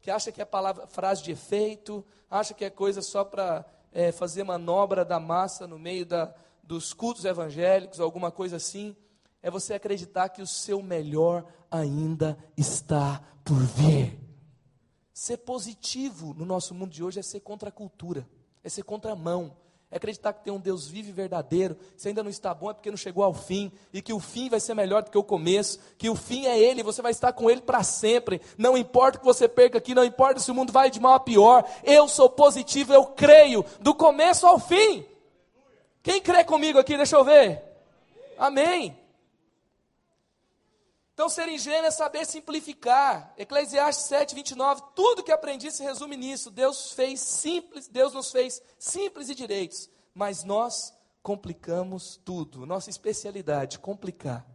que acha que é palavra, frase de efeito, acha que é coisa só para é, fazer manobra da massa no meio da, dos cultos evangélicos, alguma coisa assim, é você acreditar que o seu melhor ainda está por vir. Ser positivo no nosso mundo de hoje é ser contra a cultura, é ser contra a mão, é acreditar que tem um Deus vivo e verdadeiro. Se ainda não está bom é porque não chegou ao fim. E que o fim vai ser melhor do que o começo. Que o fim é Ele, você vai estar com Ele para sempre. Não importa que você perca aqui, não importa se o mundo vai de mal a pior. Eu sou positivo, eu creio, do começo ao fim. Quem crê comigo aqui? Deixa eu ver. Amém. Então, ser ingênuo é saber simplificar. Eclesiastes 7, 29, tudo que aprendi se resume nisso. Deus fez simples, Deus nos fez simples e direitos, mas nós complicamos tudo. Nossa especialidade, complicar.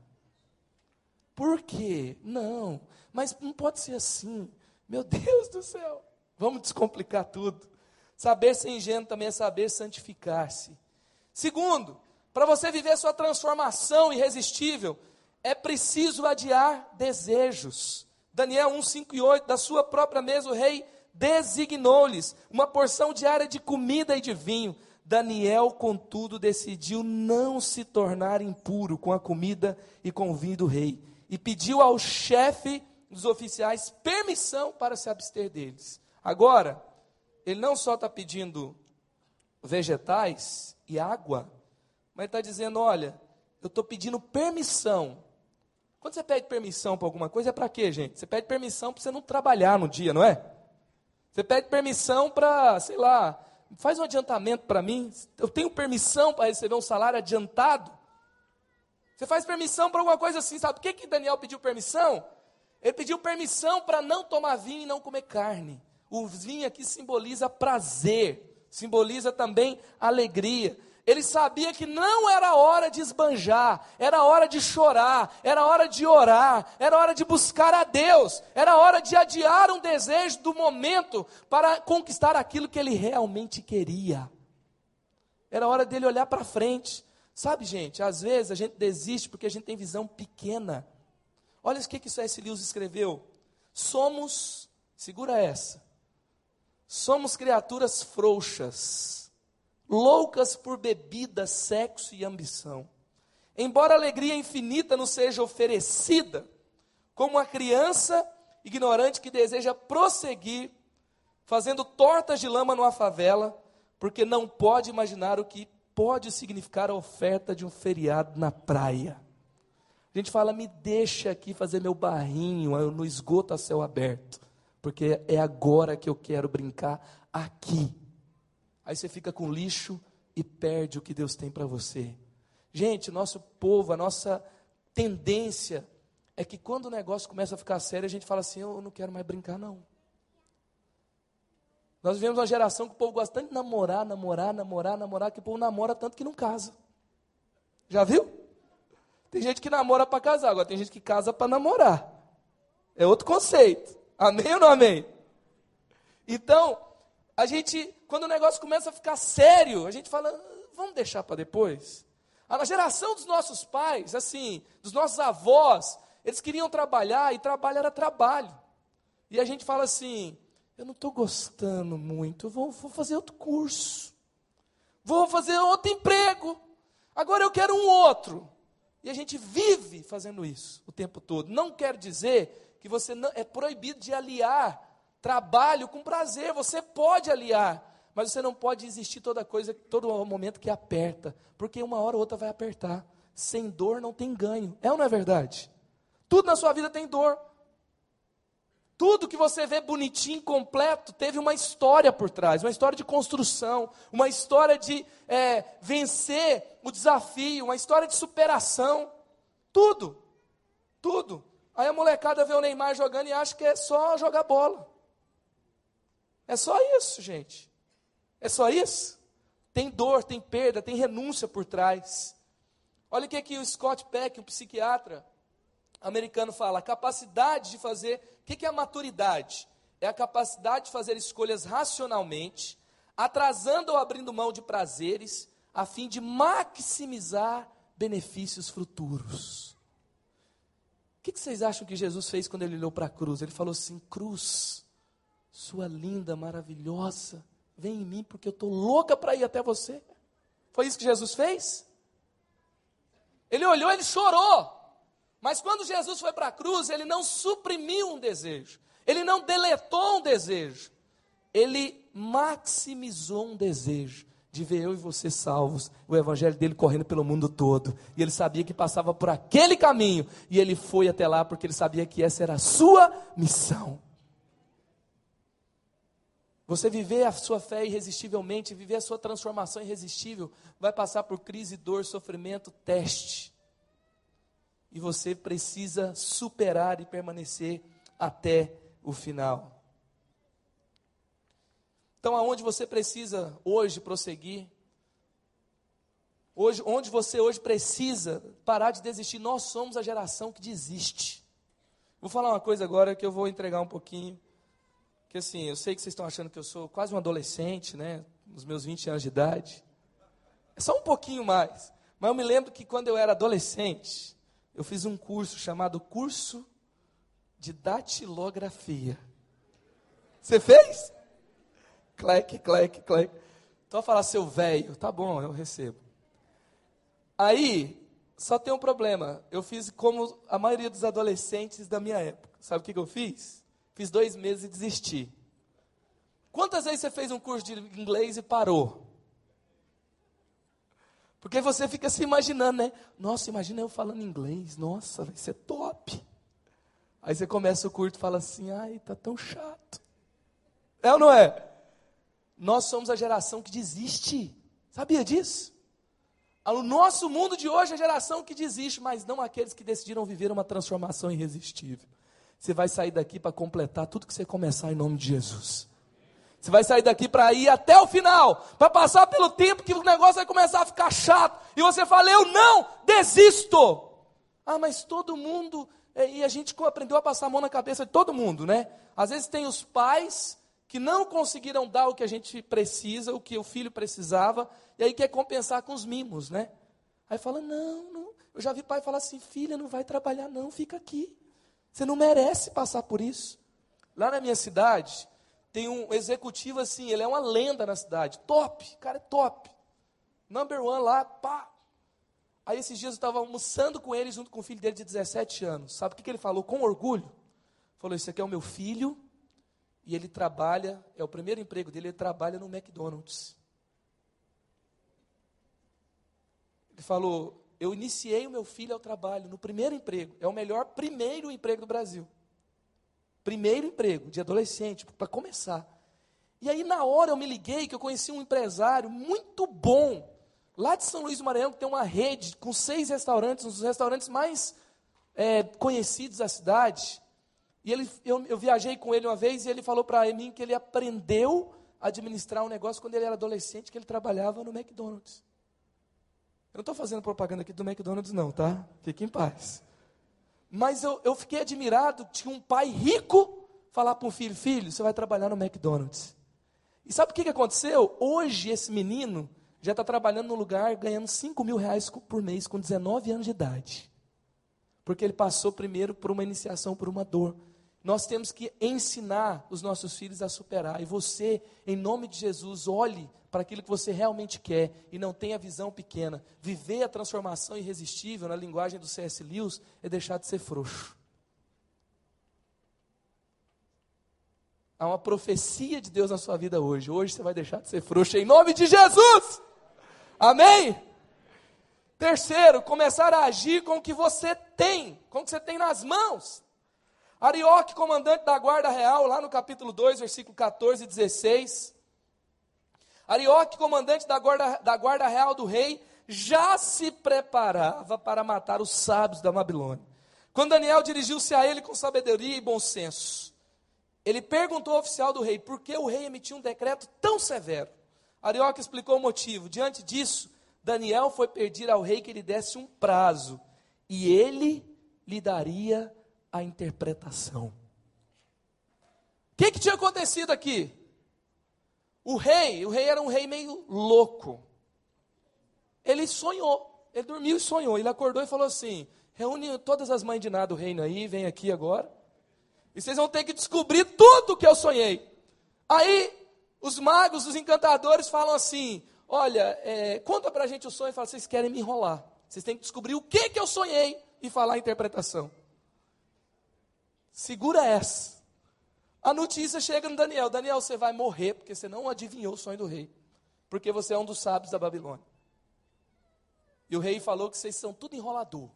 Por quê? Não, mas não pode ser assim. Meu Deus do céu. Vamos descomplicar tudo. Saber ser ingênuo também é saber santificar-se. Segundo, para você viver sua transformação irresistível, é preciso adiar desejos. Daniel 1, 5 e 8, da sua própria mesa o rei designou-lhes uma porção diária de comida e de vinho. Daniel, contudo, decidiu não se tornar impuro com a comida e com o vinho do rei, e pediu ao chefe dos oficiais permissão para se abster deles. Agora, ele não só está pedindo vegetais, e água. Mas está dizendo: olha, eu estou pedindo permissão. Quando você pede permissão para alguma coisa, é para quê, gente? Você pede permissão para você não trabalhar no dia, não é? Você pede permissão para, sei lá, faz um adiantamento para mim. Eu tenho permissão para receber um salário adiantado. Você faz permissão para alguma coisa assim, sabe? Por que, que Daniel pediu permissão? Ele pediu permissão para não tomar vinho e não comer carne. O vinho aqui simboliza prazer simboliza também alegria. Ele sabia que não era hora de esbanjar, era hora de chorar, era hora de orar, era hora de buscar a Deus, era hora de adiar um desejo do momento para conquistar aquilo que ele realmente queria. Era hora dele olhar para frente. Sabe, gente, às vezes a gente desiste porque a gente tem visão pequena. Olha o que, que C.S. Lewis escreveu. Somos, segura essa, Somos criaturas frouxas, loucas por bebida, sexo e ambição. Embora a alegria infinita nos seja oferecida, como uma criança ignorante que deseja prosseguir, fazendo tortas de lama numa favela, porque não pode imaginar o que pode significar a oferta de um feriado na praia. A gente fala, me deixa aqui fazer meu barrinho no esgoto a céu aberto porque é agora que eu quero brincar aqui. Aí você fica com lixo e perde o que Deus tem para você. Gente, nosso povo, a nossa tendência é que quando o negócio começa a ficar sério, a gente fala assim: eu não quero mais brincar, não. Nós vivemos uma geração que o povo gosta tanto de namorar, namorar, namorar, namorar, que o povo namora tanto que não casa. Já viu? Tem gente que namora para casar, agora tem gente que casa para namorar. É outro conceito. Amém ou não amém? Então, a gente, quando o negócio começa a ficar sério, a gente fala, vamos deixar para depois. A geração dos nossos pais, assim, dos nossos avós, eles queriam trabalhar e trabalho era trabalho. E a gente fala assim: eu não estou gostando muito, vou, vou fazer outro curso, vou fazer outro emprego, agora eu quero um outro. E a gente vive fazendo isso o tempo todo. Não quer dizer que você não, é proibido de aliar trabalho com prazer. Você pode aliar, mas você não pode existir toda coisa, todo momento que aperta, porque uma hora ou outra vai apertar. Sem dor não tem ganho. É ou não é verdade? Tudo na sua vida tem dor. Tudo que você vê bonitinho, completo, teve uma história por trás, uma história de construção, uma história de é, vencer o desafio, uma história de superação. Tudo, tudo. Aí a molecada vê o Neymar jogando e acha que é só jogar bola. É só isso, gente. É só isso? Tem dor, tem perda, tem renúncia por trás. Olha o que, que o Scott Peck, um psiquiatra americano, fala: a capacidade de fazer. O que, que é a maturidade? É a capacidade de fazer escolhas racionalmente, atrasando ou abrindo mão de prazeres, a fim de maximizar benefícios futuros. Que, que vocês acham que Jesus fez quando ele olhou para a cruz? Ele falou assim: Cruz, sua linda, maravilhosa Vem em mim porque eu estou louca para ir até você. Foi isso que Jesus fez? Ele olhou, ele chorou. Mas quando Jesus foi para a cruz, ele não suprimiu um desejo. Ele não deletou um desejo. Ele maximizou um desejo de ver eu e você salvos, o evangelho dele correndo pelo mundo todo. E ele sabia que passava por aquele caminho, e ele foi até lá porque ele sabia que essa era a sua missão. Você viver a sua fé irresistivelmente, viver a sua transformação irresistível, vai passar por crise, dor, sofrimento, teste. E você precisa superar e permanecer até o final. Então, aonde você precisa hoje prosseguir, hoje, onde você hoje precisa parar de desistir, nós somos a geração que desiste. Vou falar uma coisa agora que eu vou entregar um pouquinho que assim, eu sei que vocês estão achando que eu sou quase um adolescente, né? Nos meus 20 anos de idade. É só um pouquinho mais. Mas eu me lembro que quando eu era adolescente, eu fiz um curso chamado Curso de Datilografia. Você fez? Clec, clec, clec. Então falar seu velho, tá bom, eu recebo. Aí, só tem um problema. Eu fiz como a maioria dos adolescentes da minha época. Sabe o que, que eu fiz? Fiz dois meses e desisti. Quantas vezes você fez um curso de inglês e parou? Porque você fica se imaginando, né? Nossa, imagina eu falando inglês. Nossa, vai ser top. Aí você começa o curso e fala assim: ai, tá tão chato. É ou não é? Nós somos a geração que desiste. Sabia disso? O nosso mundo de hoje é a geração que desiste, mas não aqueles que decidiram viver uma transformação irresistível. Você vai sair daqui para completar tudo que você começar em nome de Jesus. Você vai sair daqui para ir até o final, para passar pelo tempo que o negócio vai começar a ficar chato. E você fala, eu não desisto. Ah, mas todo mundo. É, e a gente aprendeu a passar a mão na cabeça de todo mundo, né? Às vezes tem os pais que não conseguiram dar o que a gente precisa, o que o filho precisava, e aí quer compensar com os mimos, né? Aí fala, não, não. Eu já vi pai falar assim, filha, não vai trabalhar não, fica aqui. Você não merece passar por isso. Lá na minha cidade, tem um executivo assim, ele é uma lenda na cidade. Top, cara é top. Number one lá, pá. Aí esses dias eu estava almoçando com ele junto com o filho dele de 17 anos. Sabe o que, que ele falou com orgulho? Falou: Isso aqui é o meu filho e ele trabalha, é o primeiro emprego dele, ele trabalha no McDonald's. Ele falou: eu iniciei o meu filho ao trabalho no primeiro emprego. É o melhor primeiro emprego do Brasil. Primeiro emprego, de adolescente, para começar. E aí, na hora, eu me liguei que eu conheci um empresário muito bom, lá de São Luís do Maranhão, que tem uma rede com seis restaurantes, um dos restaurantes mais é, conhecidos da cidade. E ele, eu, eu viajei com ele uma vez e ele falou para mim que ele aprendeu a administrar um negócio quando ele era adolescente, que ele trabalhava no McDonald's. Eu não estou fazendo propaganda aqui do McDonald's, não, tá? Fique em paz. Mas eu, eu fiquei admirado, tinha um pai rico falar para um filho, filho, você vai trabalhar no McDonald's. E sabe o que, que aconteceu? Hoje esse menino já está trabalhando no lugar ganhando 5 mil reais por mês com 19 anos de idade. Porque ele passou primeiro por uma iniciação, por uma dor. Nós temos que ensinar os nossos filhos a superar. E você, em nome de Jesus, olhe para aquilo que você realmente quer e não tenha visão pequena. Viver a transformação irresistível, na linguagem do C.S. Lewis, é deixar de ser frouxo. Há uma profecia de Deus na sua vida hoje. Hoje você vai deixar de ser frouxo em nome de Jesus. Amém? Terceiro, começar a agir com o que você tem, com o que você tem nas mãos. Arioque, comandante da guarda real, lá no capítulo 2, versículo 14 e 16. Arioque, comandante da guarda, da guarda real do rei, já se preparava para matar os sábios da Babilônia. Quando Daniel dirigiu-se a ele com sabedoria e bom senso, ele perguntou ao oficial do rei por que o rei emitiu um decreto tão severo. Arioque explicou o motivo. Diante disso, Daniel foi pedir ao rei que lhe desse um prazo e ele lhe daria a interpretação. O que, que tinha acontecido aqui? O rei, o rei era um rei meio louco. Ele sonhou, ele dormiu e sonhou. Ele acordou e falou assim: reúne todas as mães de nada do reino aí, vem aqui agora. E vocês vão ter que descobrir tudo que eu sonhei. Aí os magos, os encantadores falam assim: olha, é, conta pra gente o sonho e fala, vocês querem me enrolar. Vocês têm que descobrir o que, que eu sonhei e falar a interpretação. Segura essa. A notícia chega no Daniel: Daniel, você vai morrer porque você não adivinhou o sonho do rei. Porque você é um dos sábios da Babilônia. E o rei falou que vocês são tudo enrolador.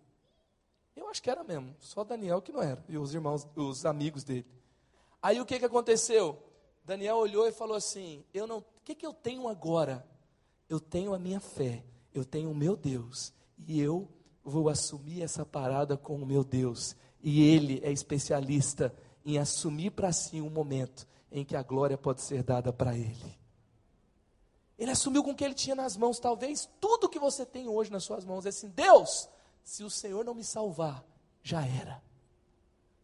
Eu acho que era mesmo, só Daniel que não era, e os irmãos, os amigos dele. Aí o que, que aconteceu? Daniel olhou e falou assim: Eu não, o que, que eu tenho agora? eu tenho a minha fé, eu tenho o meu Deus, e eu vou assumir essa parada com o meu Deus. E Ele é especialista em assumir para si um momento em que a glória pode ser dada para Ele. Ele assumiu com o que ele tinha nas mãos, talvez tudo que você tem hoje nas suas mãos. É assim: Deus, se o Senhor não me salvar, já era.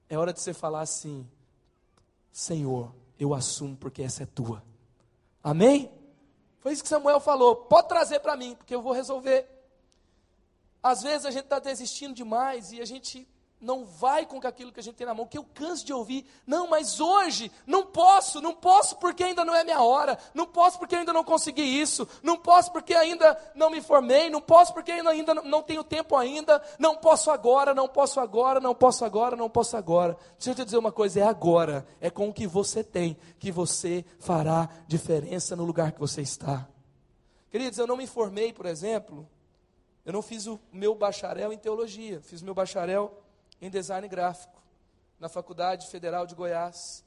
É hora de você falar assim: Senhor, eu assumo porque essa é tua. Amém? Foi isso que Samuel falou. Pode trazer para mim, porque eu vou resolver. Às vezes a gente está desistindo demais e a gente não vai com aquilo que a gente tem na mão, que eu canso de ouvir. Não, mas hoje não posso, não posso porque ainda não é minha hora, não posso porque ainda não consegui isso, não posso porque ainda não me formei, não posso porque ainda, ainda não tenho tempo ainda, não posso agora, não posso agora, não posso agora, não posso agora. Deixa eu te dizer uma coisa, é agora, é com o que você tem que você fará diferença no lugar que você está. Queridos, eu não me formei, por exemplo, eu não fiz o meu bacharel em teologia, fiz o meu bacharel em design gráfico na Faculdade Federal de Goiás.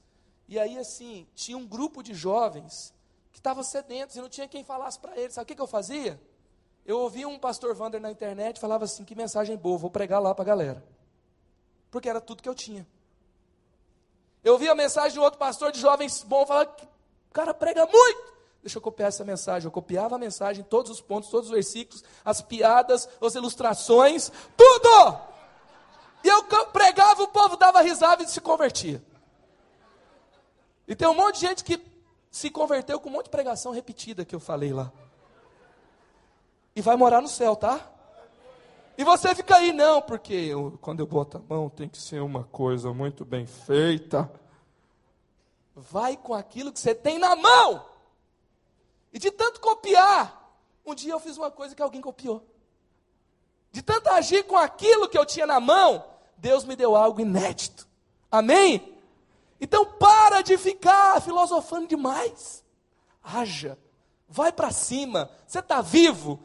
E aí, assim, tinha um grupo de jovens que estavam sedentos e não tinha quem falasse para eles. Sabe o que, que eu fazia? Eu ouvia um pastor Vander na internet falava assim: que mensagem boa, vou pregar lá para a galera. Porque era tudo que eu tinha. Eu ouvi a mensagem de outro pastor de jovens bom falar o cara prega muito. Deixa eu copiar essa mensagem. Eu copiava a mensagem, todos os pontos, todos os versículos, as piadas, as ilustrações, tudo! E eu pregava, o povo dava risada e se convertia. E tem um monte de gente que se converteu com um monte de pregação repetida que eu falei lá. E vai morar no céu, tá? E você fica aí, não, porque eu, quando eu boto a mão tem que ser uma coisa muito bem feita. Vai com aquilo que você tem na mão. E de tanto copiar, um dia eu fiz uma coisa que alguém copiou. De tanto agir com aquilo que eu tinha na mão, Deus me deu algo inédito. Amém? Então para de ficar filosofando demais. Haja. Vai para cima. Você está vivo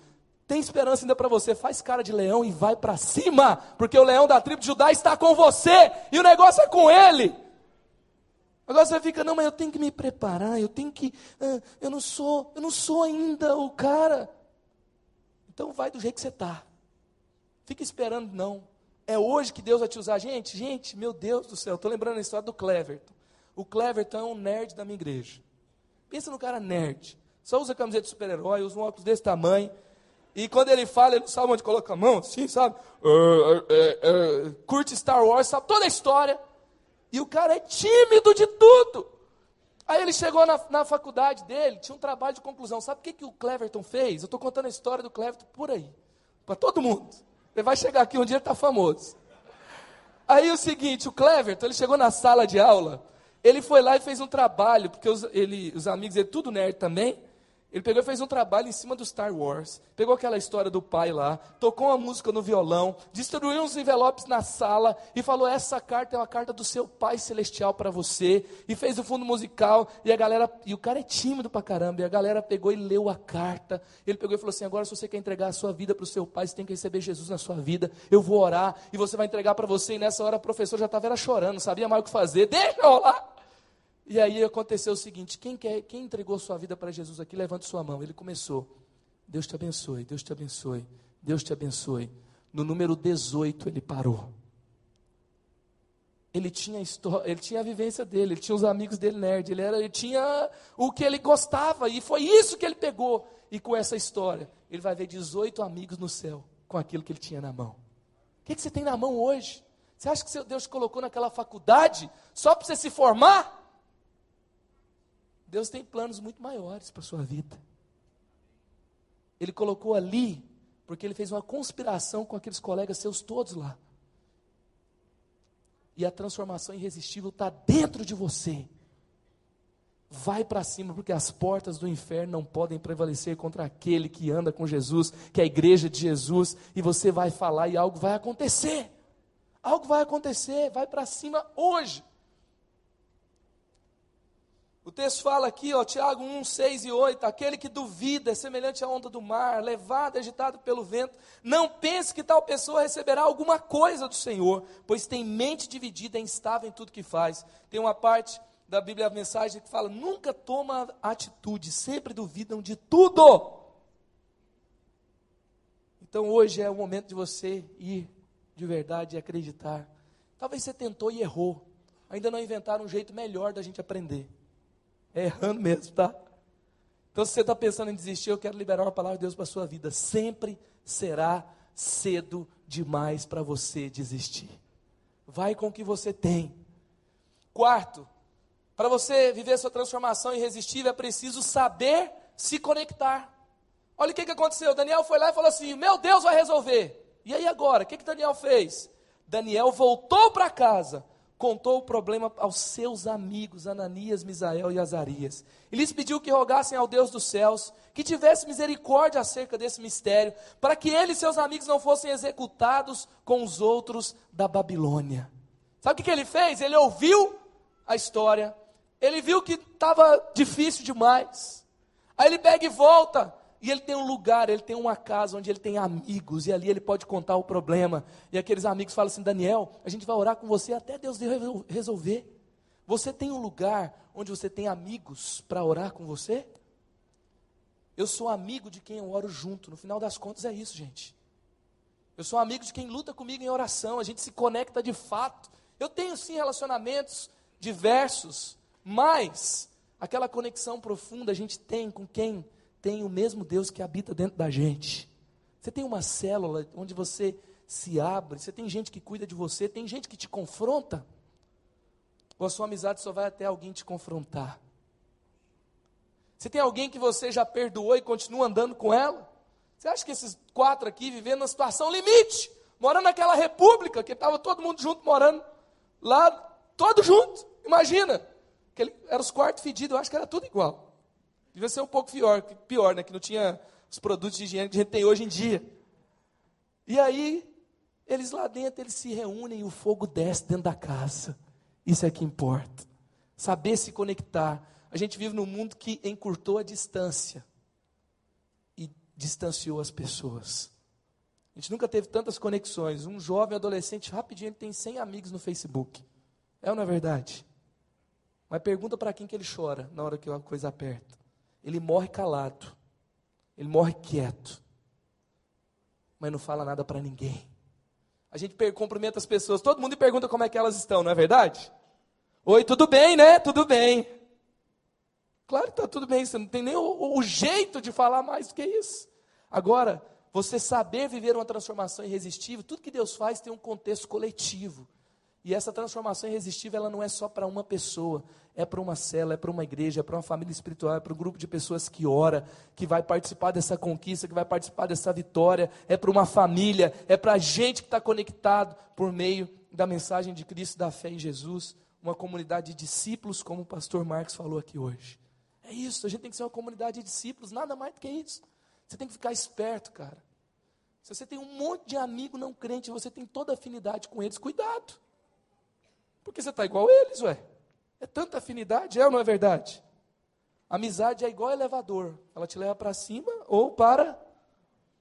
tem esperança ainda para você. Faz cara de leão e vai para cima, porque o leão da tribo de Judá está com você e o negócio é com ele. Agora você fica, não, mas eu tenho que me preparar, eu tenho que, eu não sou, eu não sou ainda o cara. Então vai do jeito que você está. Fica esperando não. É hoje que Deus vai te usar. Gente, gente, meu Deus do céu, estou lembrando a história do Cleverton. O Cleverton é um nerd da minha igreja. Pensa no cara nerd. Só usa camiseta de super-herói, usa um óculos desse tamanho E quando ele fala, ele não sabe onde coloca a mão, assim, sabe? Uh, uh, uh, curte Star Wars, sabe toda a história. E o cara é tímido de tudo. Aí ele chegou na, na faculdade dele, tinha um trabalho de conclusão. Sabe o que, que o Cleverton fez? Eu estou contando a história do Cleverton por aí. Para todo mundo. Ele vai chegar aqui um dia ele está famoso. Aí o seguinte, o Cleverton, ele chegou na sala de aula, ele foi lá e fez um trabalho, porque os, ele, os amigos dele, tudo nerd também, ele pegou e fez um trabalho em cima do Star Wars. Pegou aquela história do pai lá, tocou uma música no violão, distribuiu uns envelopes na sala e falou: Essa carta é uma carta do seu pai celestial para você. E fez o fundo musical. E a galera, e o cara é tímido pra caramba. E a galera pegou e leu a carta. Ele pegou e falou assim: Agora, se você quer entregar a sua vida para o seu pai, você tem que receber Jesus na sua vida. Eu vou orar e você vai entregar para você. E nessa hora, o professor já estava chorando, não sabia mais o que fazer. Deixa eu rolar. E aí aconteceu o seguinte: quem, quer, quem entregou sua vida para Jesus aqui, levante sua mão. Ele começou. Deus te abençoe, Deus te abençoe, Deus te abençoe. No número 18 ele parou. Ele tinha, história, ele tinha a vivência dele, ele tinha os amigos dele nerd, ele, era, ele tinha o que ele gostava, e foi isso que ele pegou. E com essa história, ele vai ver 18 amigos no céu com aquilo que ele tinha na mão. O que, que você tem na mão hoje? Você acha que Deus colocou naquela faculdade só para você se formar? Deus tem planos muito maiores para a sua vida. Ele colocou ali, porque ele fez uma conspiração com aqueles colegas seus todos lá. E a transformação irresistível está dentro de você. Vai para cima, porque as portas do inferno não podem prevalecer contra aquele que anda com Jesus, que é a igreja de Jesus, e você vai falar e algo vai acontecer. Algo vai acontecer, vai para cima hoje. O texto fala aqui, ó, Tiago 1, 6 e 8: aquele que duvida é semelhante à onda do mar, levado, agitado pelo vento. Não pense que tal pessoa receberá alguma coisa do Senhor, pois tem mente dividida, é instável em tudo que faz. Tem uma parte da Bíblia, a mensagem que fala: nunca toma atitude, sempre duvidam de tudo. Então hoje é o momento de você ir de verdade e acreditar. Talvez você tentou e errou. Ainda não inventaram um jeito melhor da gente aprender. É errando mesmo, tá? Então, se você está pensando em desistir, eu quero liberar uma palavra de Deus para a sua vida. Sempre será cedo demais para você desistir. Vai com o que você tem. Quarto, para você viver sua transformação irresistível, é preciso saber se conectar. Olha o que, que aconteceu. Daniel foi lá e falou assim: Meu Deus vai resolver. E aí agora? O que, que Daniel fez? Daniel voltou para casa contou o problema aos seus amigos, Ananias, Misael e Azarias. E lhes pediu que rogassem ao Deus dos céus, que tivesse misericórdia acerca desse mistério, para que ele e seus amigos não fossem executados com os outros da Babilônia. Sabe o que, ele fez? Ele ouviu a história, ele viu que estava difícil demais. Aí ele pega e volta e ele tem um lugar, ele tem uma casa onde ele tem amigos, e ali ele pode contar o problema. E aqueles amigos falam assim: Daniel, a gente vai orar com você até Deus resolver. Você tem um lugar onde você tem amigos para orar com você? Eu sou amigo de quem eu oro junto. No final das contas é isso, gente. Eu sou amigo de quem luta comigo em oração. A gente se conecta de fato. Eu tenho sim relacionamentos diversos, mas aquela conexão profunda a gente tem com quem tem o mesmo Deus que habita dentro da gente. Você tem uma célula onde você se abre, você tem gente que cuida de você, tem gente que te confronta. Ou a sua amizade só vai até alguém te confrontar. Você tem alguém que você já perdoou e continua andando com ela? Você acha que esses quatro aqui vivendo numa situação limite, morando naquela república que estava todo mundo junto morando lá, todo junto? Imagina, que ele, era os quartos fedidos, eu acho que era tudo igual. Devia ser um pouco pior, pior, né? Que não tinha os produtos de higiene que a gente tem hoje em dia. E aí, eles lá dentro, eles se reúnem e o fogo desce dentro da casa. Isso é que importa. Saber se conectar. A gente vive num mundo que encurtou a distância e distanciou as pessoas. A gente nunca teve tantas conexões. Um jovem adolescente, rapidinho, ele tem 100 amigos no Facebook. É ou não é verdade? Mas pergunta para quem que ele chora na hora que a coisa aperta ele morre calado, ele morre quieto, mas não fala nada para ninguém. A gente cumprimenta as pessoas, todo mundo pergunta como é que elas estão, não é verdade? Oi, tudo bem, né? Tudo bem. Claro que está tudo bem, você não tem nem o, o jeito de falar mais do que isso. Agora, você saber viver uma transformação irresistível, tudo que Deus faz tem um contexto coletivo. E essa transformação irresistível, ela não é só para uma pessoa, é para uma cela, é para uma igreja, é para uma família espiritual, é para um grupo de pessoas que ora, que vai participar dessa conquista, que vai participar dessa vitória, é para uma família, é para a gente que está conectado por meio da mensagem de Cristo, da fé em Jesus, uma comunidade de discípulos, como o pastor Marcos falou aqui hoje. É isso, a gente tem que ser uma comunidade de discípulos, nada mais do que isso. Você tem que ficar esperto, cara. Se você tem um monte de amigo não crente, você tem toda afinidade com eles, cuidado. Porque você está igual a eles, ué. É tanta afinidade, é ou não é verdade? Amizade é igual elevador. Ela te leva para cima ou para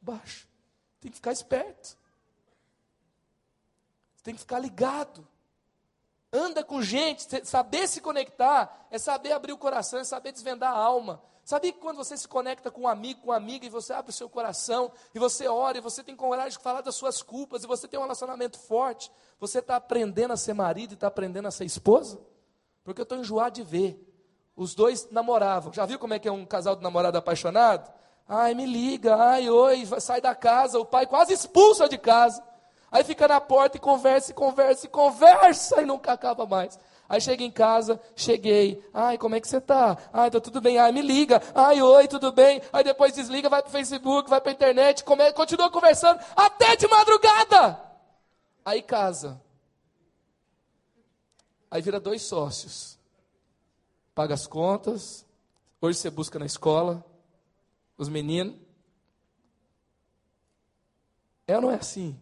baixo. Tem que ficar esperto. Tem que ficar ligado. Anda com gente, saber se conectar é saber abrir o coração, é saber desvendar a alma. Sabia que quando você se conecta com um amigo, com uma amiga, e você abre o seu coração, e você ora, e você tem coragem de falar das suas culpas, e você tem um relacionamento forte, você está aprendendo a ser marido e está aprendendo a ser esposa? Porque eu estou enjoado de ver. Os dois namoravam. Já viu como é que é um casal de namorado apaixonado? Ai, me liga, ai, oi, sai da casa, o pai quase expulsa de casa. Aí fica na porta e conversa, e conversa, e conversa, e nunca acaba mais. Aí chega em casa, cheguei. Ai, como é que você está? Ai, tá tudo bem. Ai, me liga. Ai, oi, tudo bem? Aí depois desliga, vai para o Facebook, vai para a internet, come, continua conversando até de madrugada. Aí casa. Aí vira dois sócios. Paga as contas. Hoje você busca na escola os meninos. É ou não é assim?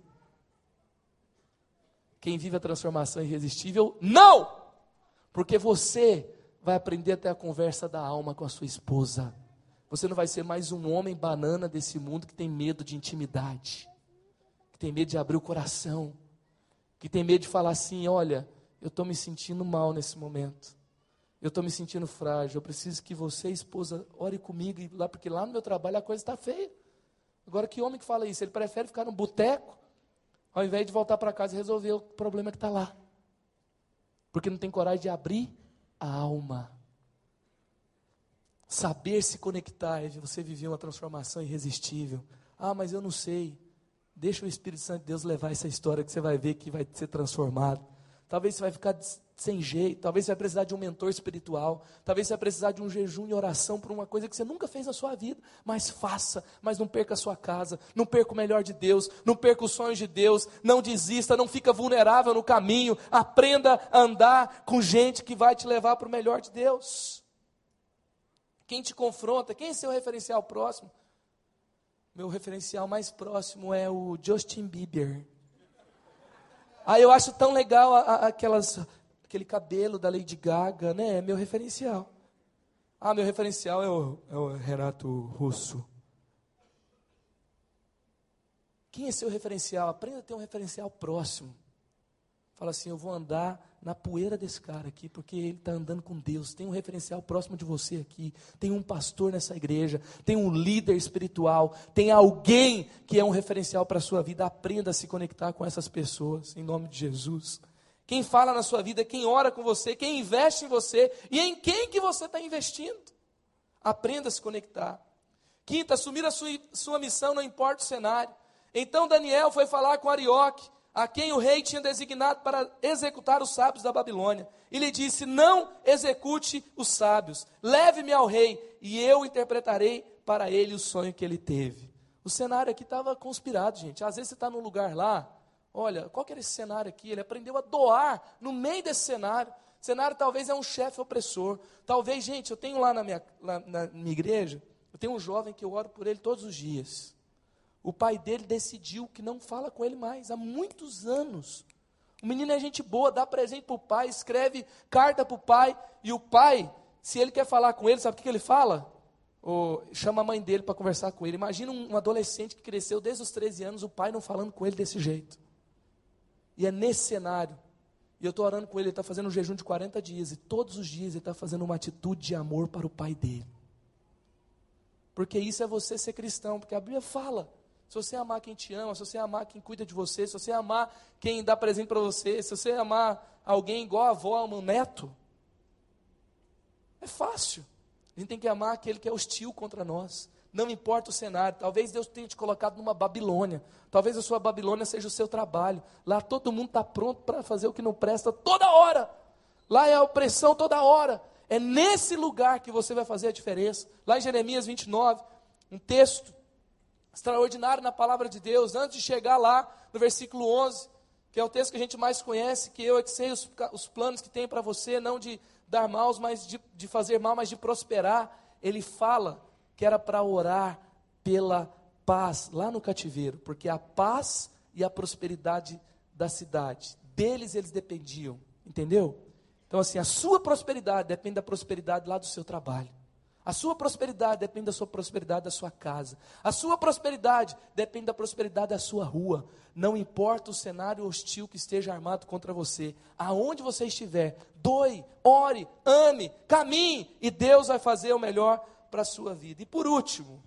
Quem vive a transformação irresistível, não! Porque você vai aprender até a conversa da alma com a sua esposa. Você não vai ser mais um homem banana desse mundo que tem medo de intimidade, que tem medo de abrir o coração, que tem medo de falar assim: olha, eu estou me sentindo mal nesse momento, eu estou me sentindo frágil, eu preciso que você, esposa, ore comigo, lá, porque lá no meu trabalho a coisa está feia. Agora, que homem que fala isso? Ele prefere ficar no boteco, ao invés de voltar para casa e resolver o problema que está lá. Porque não tem coragem de abrir a alma. Saber se conectar é você viver uma transformação irresistível. Ah, mas eu não sei. Deixa o Espírito Santo de Deus levar essa história que você vai ver que vai ser transformado. Talvez você vai ficar sem jeito, talvez você vai precisar de um mentor espiritual, talvez você vai precisar de um jejum e oração por uma coisa que você nunca fez na sua vida, mas faça, mas não perca a sua casa, não perca o melhor de Deus, não perca os sonhos de Deus, não desista, não fica vulnerável no caminho, aprenda a andar com gente que vai te levar para o melhor de Deus. Quem te confronta, quem é seu referencial próximo? Meu referencial mais próximo é o Justin Bieber. Ah, eu acho tão legal a, a, aquelas aquele cabelo da Lady Gaga, né? É meu referencial. Ah, meu referencial é o, é o Renato Russo. Quem é seu referencial? Aprenda a ter um referencial próximo. Fala assim: eu vou andar na poeira desse cara aqui, porque ele está andando com Deus. Tem um referencial próximo de você aqui. Tem um pastor nessa igreja. Tem um líder espiritual. Tem alguém que é um referencial para a sua vida. Aprenda a se conectar com essas pessoas, em nome de Jesus quem fala na sua vida, quem ora com você, quem investe em você e em quem que você está investindo. Aprenda a se conectar. Quinta, assumir a sua, sua missão, não importa o cenário. Então Daniel foi falar com Arioque, a quem o rei tinha designado para executar os sábios da Babilônia. E lhe disse: Não execute os sábios, leve-me ao rei, e eu interpretarei para ele o sonho que ele teve. O cenário aqui estava conspirado, gente. Às vezes você está num lugar lá, Olha, qual que era esse cenário aqui? Ele aprendeu a doar no meio desse cenário. O cenário talvez é um chefe opressor. Talvez, gente, eu tenho lá na minha, lá na minha igreja, eu tenho um jovem que eu oro por ele todos os dias. O pai dele decidiu que não fala com ele mais, há muitos anos. O menino é gente boa, dá presente para o pai, escreve carta para o pai, e o pai, se ele quer falar com ele, sabe o que, que ele fala? Ou chama a mãe dele para conversar com ele. Imagina um, adolescente que cresceu desde os 13 anos, o pai não falando com ele desse jeito. E é nesse cenário. E eu estou orando com ele, ele está fazendo um jejum de 40 dias. E todos os dias ele está fazendo uma atitude de amor para o pai dele. Porque isso é você ser cristão. Porque a Bíblia fala. Se você amar quem te ama, se você amar quem cuida de você, se você amar quem dá presente para você, se você amar alguém igual a avó um neto, é fácil. A gente tem que amar aquele que é hostil contra nós. Não importa o cenário, talvez Deus tenha te colocado numa Babilônia. Talvez a sua Babilônia seja o seu trabalho. Lá todo mundo está pronto para fazer o que não presta toda hora. Lá é a opressão toda hora. É nesse lugar que você vai fazer a diferença. Lá em Jeremias 29, um texto extraordinário na palavra de Deus, antes de chegar lá no versículo 11, que é o texto que a gente mais conhece, que eu é que sei os, os planos que tem para você, não de dar mal, mas de, de fazer mal, mas de prosperar. Ele fala que era para orar pela paz lá no cativeiro, porque a paz e a prosperidade da cidade, deles eles dependiam, entendeu? Então, assim, a sua prosperidade depende da prosperidade lá do seu trabalho. A sua prosperidade depende da sua prosperidade da sua casa. A sua prosperidade depende da prosperidade da sua rua. Não importa o cenário hostil que esteja armado contra você. Aonde você estiver, doe, ore, ame, caminhe e Deus vai fazer o melhor para a sua vida. E por último,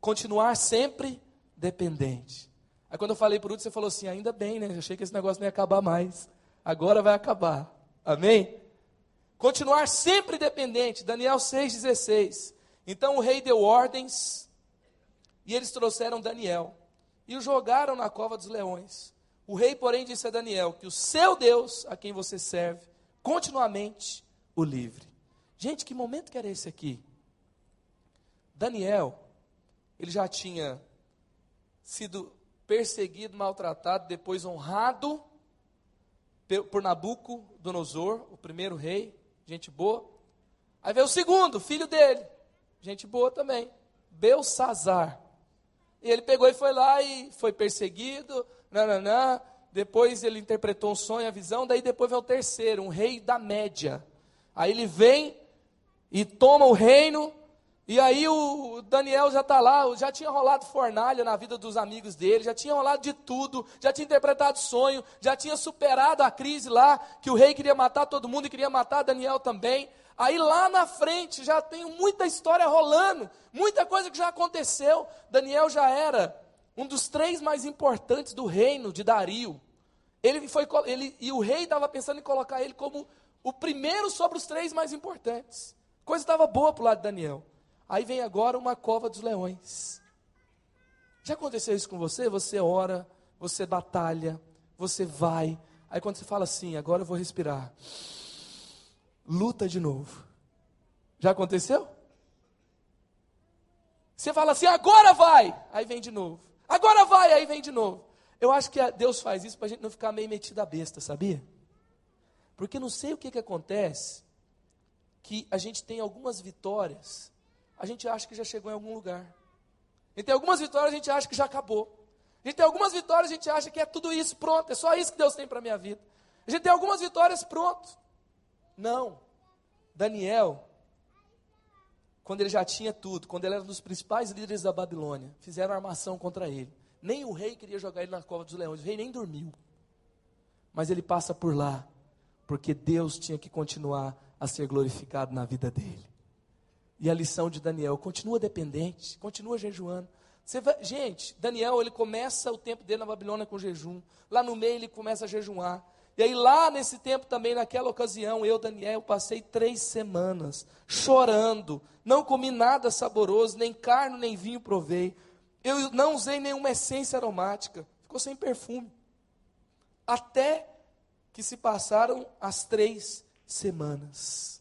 continuar sempre dependente. Aí quando eu falei por último, você falou assim: ainda bem, né? Achei que esse negócio não ia acabar mais. Agora vai acabar. Amém? Continuar sempre dependente. Daniel 6,16. Então o rei deu ordens e eles trouxeram Daniel e o jogaram na cova dos leões. O rei, porém, disse a Daniel que o seu Deus, a quem você serve, continuamente o livre. Gente, que momento que era esse aqui? Daniel, ele já tinha sido perseguido, maltratado, depois honrado por Nabucodonosor, o primeiro rei, gente boa. Aí veio o segundo, filho dele, gente boa também, Belsazar. E ele pegou e foi lá e foi perseguido, nananã. Depois ele interpretou um sonho, a visão, daí depois vem o terceiro, um rei da Média. Aí ele vem e toma o reino, e aí o Daniel já está lá, já tinha rolado fornalha na vida dos amigos dele, já tinha rolado de tudo, já tinha interpretado sonho, já tinha superado a crise lá, que o rei queria matar todo mundo e queria matar Daniel também. Aí lá na frente já tem muita história rolando, muita coisa que já aconteceu. Daniel já era um dos três mais importantes do reino de Dario. Ele foi, ele, e o rei estava pensando em colocar ele como o primeiro sobre os três mais importantes. Coisa estava boa para o lado de Daniel. Aí vem agora uma cova dos leões. Já aconteceu isso com você? Você ora, você batalha, você vai. Aí quando você fala assim, agora eu vou respirar. Luta de novo. Já aconteceu? Você fala assim, agora vai. Aí vem de novo. Agora vai, aí vem de novo. Eu acho que Deus faz isso para a gente não ficar meio metido a besta, sabia? Porque não sei o que, que acontece, que a gente tem algumas vitórias a gente acha que já chegou em algum lugar. A gente tem algumas vitórias, a gente acha que já acabou. A gente tem algumas vitórias, a gente acha que é tudo isso, pronto, é só isso que Deus tem para a minha vida. A gente tem algumas vitórias, pronto. Não. Daniel, quando ele já tinha tudo, quando ele era um dos principais líderes da Babilônia, fizeram armação contra ele. Nem o rei queria jogar ele na cova dos leões, o rei nem dormiu. Mas ele passa por lá, porque Deus tinha que continuar a ser glorificado na vida dele. E a lição de Daniel, continua dependente, continua jejuando. Vai, gente, Daniel, ele começa o tempo dele na Babilônia com jejum. Lá no meio ele começa a jejuar. E aí lá nesse tempo também, naquela ocasião, eu, Daniel, passei três semanas chorando. Não comi nada saboroso, nem carne, nem vinho provei. Eu não usei nenhuma essência aromática. Ficou sem perfume. Até que se passaram as três semanas.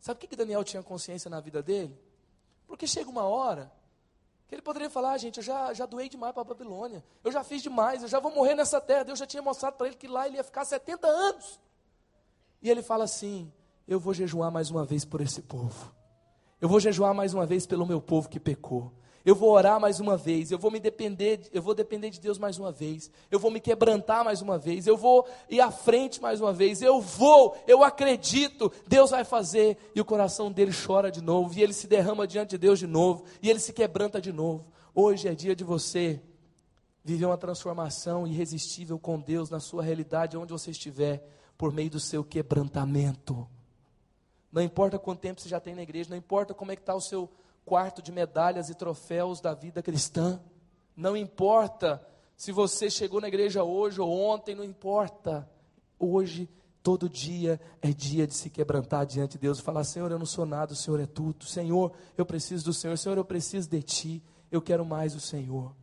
Sabe o que, que Daniel tinha consciência na vida dele? Porque chega uma hora que ele poderia falar, ah, gente, eu já, já doei demais para a Babilônia, eu já fiz demais, eu já vou morrer nessa terra. Deus já tinha mostrado para ele que lá ele ia ficar 70 anos. E ele fala assim: eu vou jejuar mais uma vez por esse povo. Eu vou jejuar mais uma vez pelo meu povo que pecou. Eu vou orar mais uma vez, eu vou me depender, eu vou depender de Deus mais uma vez. Eu vou me quebrantar mais uma vez, eu vou ir à frente mais uma vez. Eu vou, eu acredito, Deus vai fazer. E o coração dele chora de novo, e ele se derrama diante de Deus de novo, e ele se quebranta de novo. Hoje é dia de você viver uma transformação irresistível com Deus na sua realidade, onde você estiver, por meio do seu quebrantamento. Não importa quanto tempo você já tem na igreja, não importa como é que está o seu quarto de medalhas e troféus da vida cristã. Não importa se você chegou na igreja hoje ou ontem, não importa. Hoje Todo dia é dia de se quebrantar diante de Deus e falar: Senhor, eu não sou nada, o Senhor é tudo. Senhor, eu preciso do Senhor. Senhor, eu preciso de Ti. Eu quero mais o Senhor.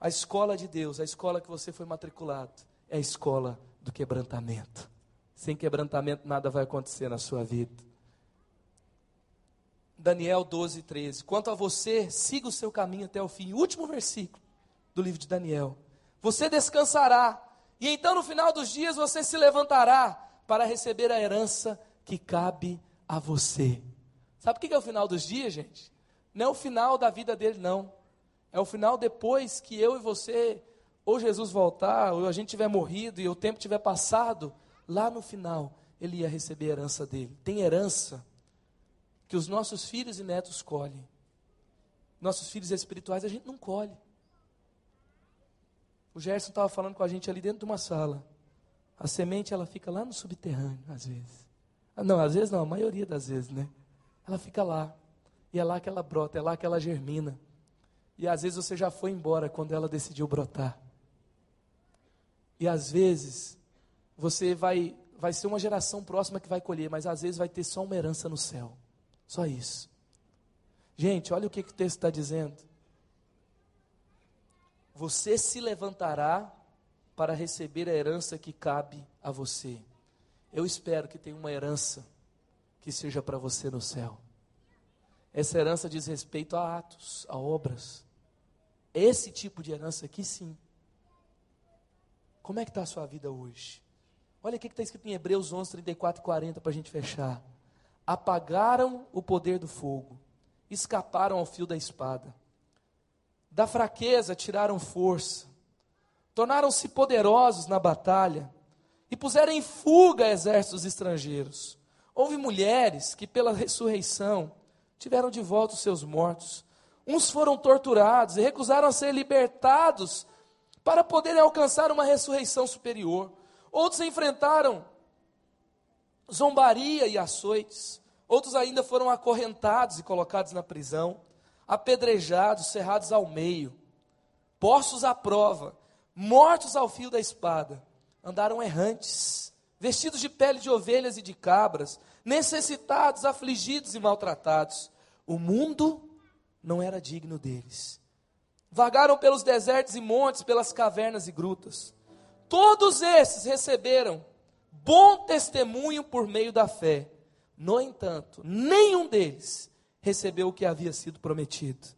A escola de Deus, a escola que você foi matriculado, é a escola do quebrantamento. Sem quebrantamento, nada vai acontecer na sua vida. Daniel 12, 13. Quanto a você, siga o seu caminho até o fim. Último versículo do livro de Daniel. Você descansará, e então no final dos dias você se levantará para receber a herança que cabe a você. Sabe o que é o final dos dias, gente? Não é o final da vida dele, não. É o final depois que eu e você, ou Jesus voltar, ou a gente tiver morrido e o tempo tiver passado, lá no final ele ia receber a herança dele. Tem herança que os nossos filhos e netos colhem. Nossos filhos espirituais a gente não colhe. O Gerson estava falando com a gente ali dentro de uma sala. A semente ela fica lá no subterrâneo, às vezes. Ah, não, às vezes não, a maioria das vezes, né? Ela fica lá. E é lá que ela brota, é lá que ela germina. E às vezes você já foi embora quando ela decidiu brotar. E às vezes você vai vai ser uma geração próxima que vai colher, mas às vezes vai ter só uma herança no céu. Só isso. Gente, olha o que, que o texto está dizendo. Você se levantará para receber a herança que cabe a você. Eu espero que tenha uma herança que seja para você no céu. Essa herança diz respeito a atos, a obras. Esse tipo de herança aqui sim. Como é que está a sua vida hoje? Olha o que está escrito em Hebreus 11, 34 e 40 para a gente fechar. Apagaram o poder do fogo, escaparam ao fio da espada da fraqueza tiraram força, tornaram-se poderosos na batalha e puseram em fuga exércitos estrangeiros. Houve mulheres que, pela ressurreição, tiveram de volta os seus mortos. Uns foram torturados e recusaram ser libertados para poderem alcançar uma ressurreição superior. Outros enfrentaram zombaria e açoites. Outros ainda foram acorrentados e colocados na prisão apedrejados, cerrados ao meio, postos à prova, mortos ao fio da espada, andaram errantes, vestidos de pele de ovelhas e de cabras, necessitados, afligidos e maltratados. O mundo não era digno deles. Vagaram pelos desertos e montes, pelas cavernas e grutas. Todos esses receberam bom testemunho por meio da fé. No entanto, nenhum deles recebeu o que havia sido prometido.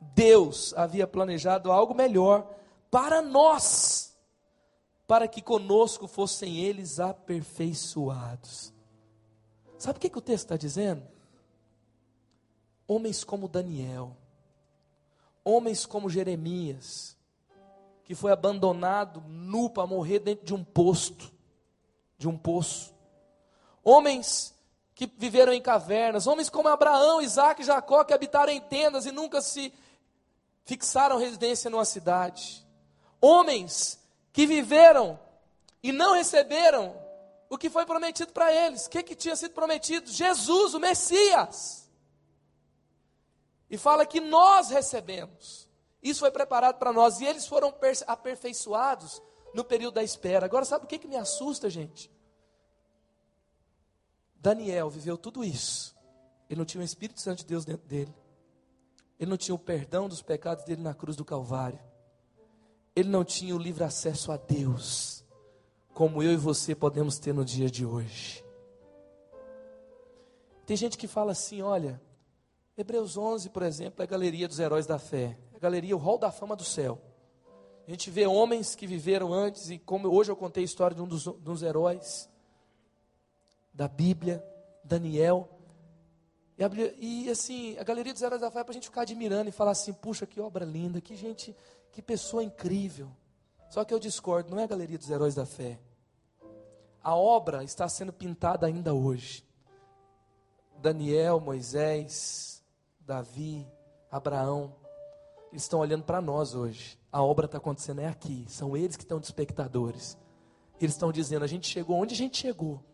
Deus havia planejado algo melhor para nós, para que conosco fossem eles aperfeiçoados. Sabe o que, que o texto está dizendo? Homens como Daniel, homens como Jeremias, que foi abandonado nu para morrer dentro de um posto, de um poço. Homens que viveram em cavernas, homens como Abraão, Isaac e Jacó, que habitaram em tendas e nunca se fixaram residência numa cidade. Homens que viveram e não receberam o que foi prometido para eles. O que, que tinha sido prometido? Jesus, o Messias. E fala que nós recebemos. Isso foi preparado para nós. E eles foram aperfeiçoados no período da espera. Agora, sabe o que, que me assusta, gente? Daniel viveu tudo isso. Ele não tinha o Espírito Santo de Deus dentro dele. Ele não tinha o perdão dos pecados dele na cruz do Calvário. Ele não tinha o livre acesso a Deus, como eu e você podemos ter no dia de hoje. Tem gente que fala assim: olha, Hebreus 11, por exemplo, é a galeria dos heróis da fé, é a galeria, o hall da fama do céu. A gente vê homens que viveram antes, e como hoje eu contei a história de um dos, dos heróis da Bíblia, Daniel. E, a, e assim, a galeria dos heróis da fé é para a gente ficar admirando e falar assim: puxa, que obra linda, que gente, que pessoa incrível. Só que eu discordo, não é a galeria dos heróis da fé. A obra está sendo pintada ainda hoje. Daniel, Moisés, Davi, Abraão, eles estão olhando para nós hoje. A obra está acontecendo é aqui. São eles que estão de espectadores. Eles estão dizendo: a gente chegou onde a gente chegou.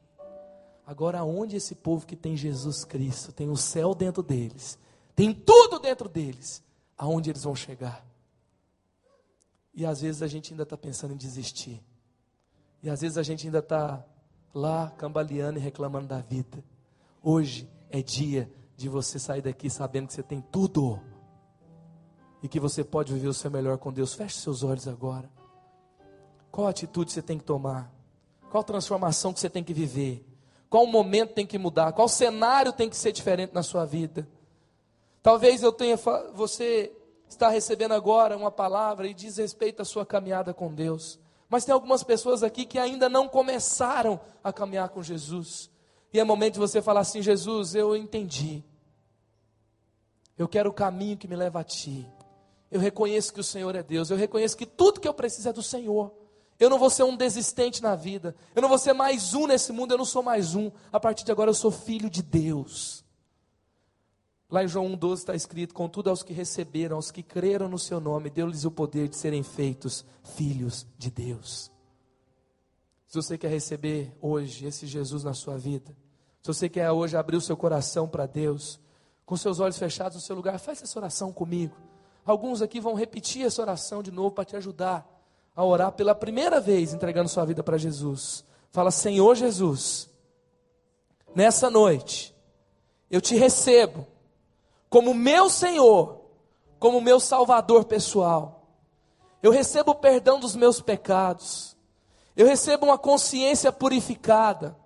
Agora, aonde esse povo que tem Jesus Cristo, tem o céu dentro deles, tem tudo dentro deles, aonde eles vão chegar? E às vezes a gente ainda está pensando em desistir. E às vezes a gente ainda está lá cambaleando e reclamando da vida. Hoje é dia de você sair daqui sabendo que você tem tudo e que você pode viver o seu melhor com Deus. Feche seus olhos agora. Qual atitude você tem que tomar? Qual transformação que você tem que viver? Qual momento tem que mudar? Qual cenário tem que ser diferente na sua vida? Talvez eu tenha você está recebendo agora uma palavra e diz respeito à sua caminhada com Deus. Mas tem algumas pessoas aqui que ainda não começaram a caminhar com Jesus. E é momento de você falar assim: Jesus, eu entendi. Eu quero o caminho que me leva a Ti. Eu reconheço que o Senhor é Deus. Eu reconheço que tudo que eu preciso é do Senhor. Eu não vou ser um desistente na vida. Eu não vou ser mais um nesse mundo. Eu não sou mais um. A partir de agora eu sou filho de Deus. Lá em João 1,12 está escrito: Contudo, aos que receberam, aos que creram no seu nome, deu-lhes o poder de serem feitos filhos de Deus. Se você quer receber hoje esse Jesus na sua vida, se você quer hoje abrir o seu coração para Deus, com seus olhos fechados no seu lugar, faça essa oração comigo. Alguns aqui vão repetir essa oração de novo para te ajudar a orar pela primeira vez, entregando sua vida para Jesus. Fala, Senhor Jesus, nessa noite, eu te recebo como meu Senhor, como meu Salvador pessoal. Eu recebo o perdão dos meus pecados. Eu recebo uma consciência purificada.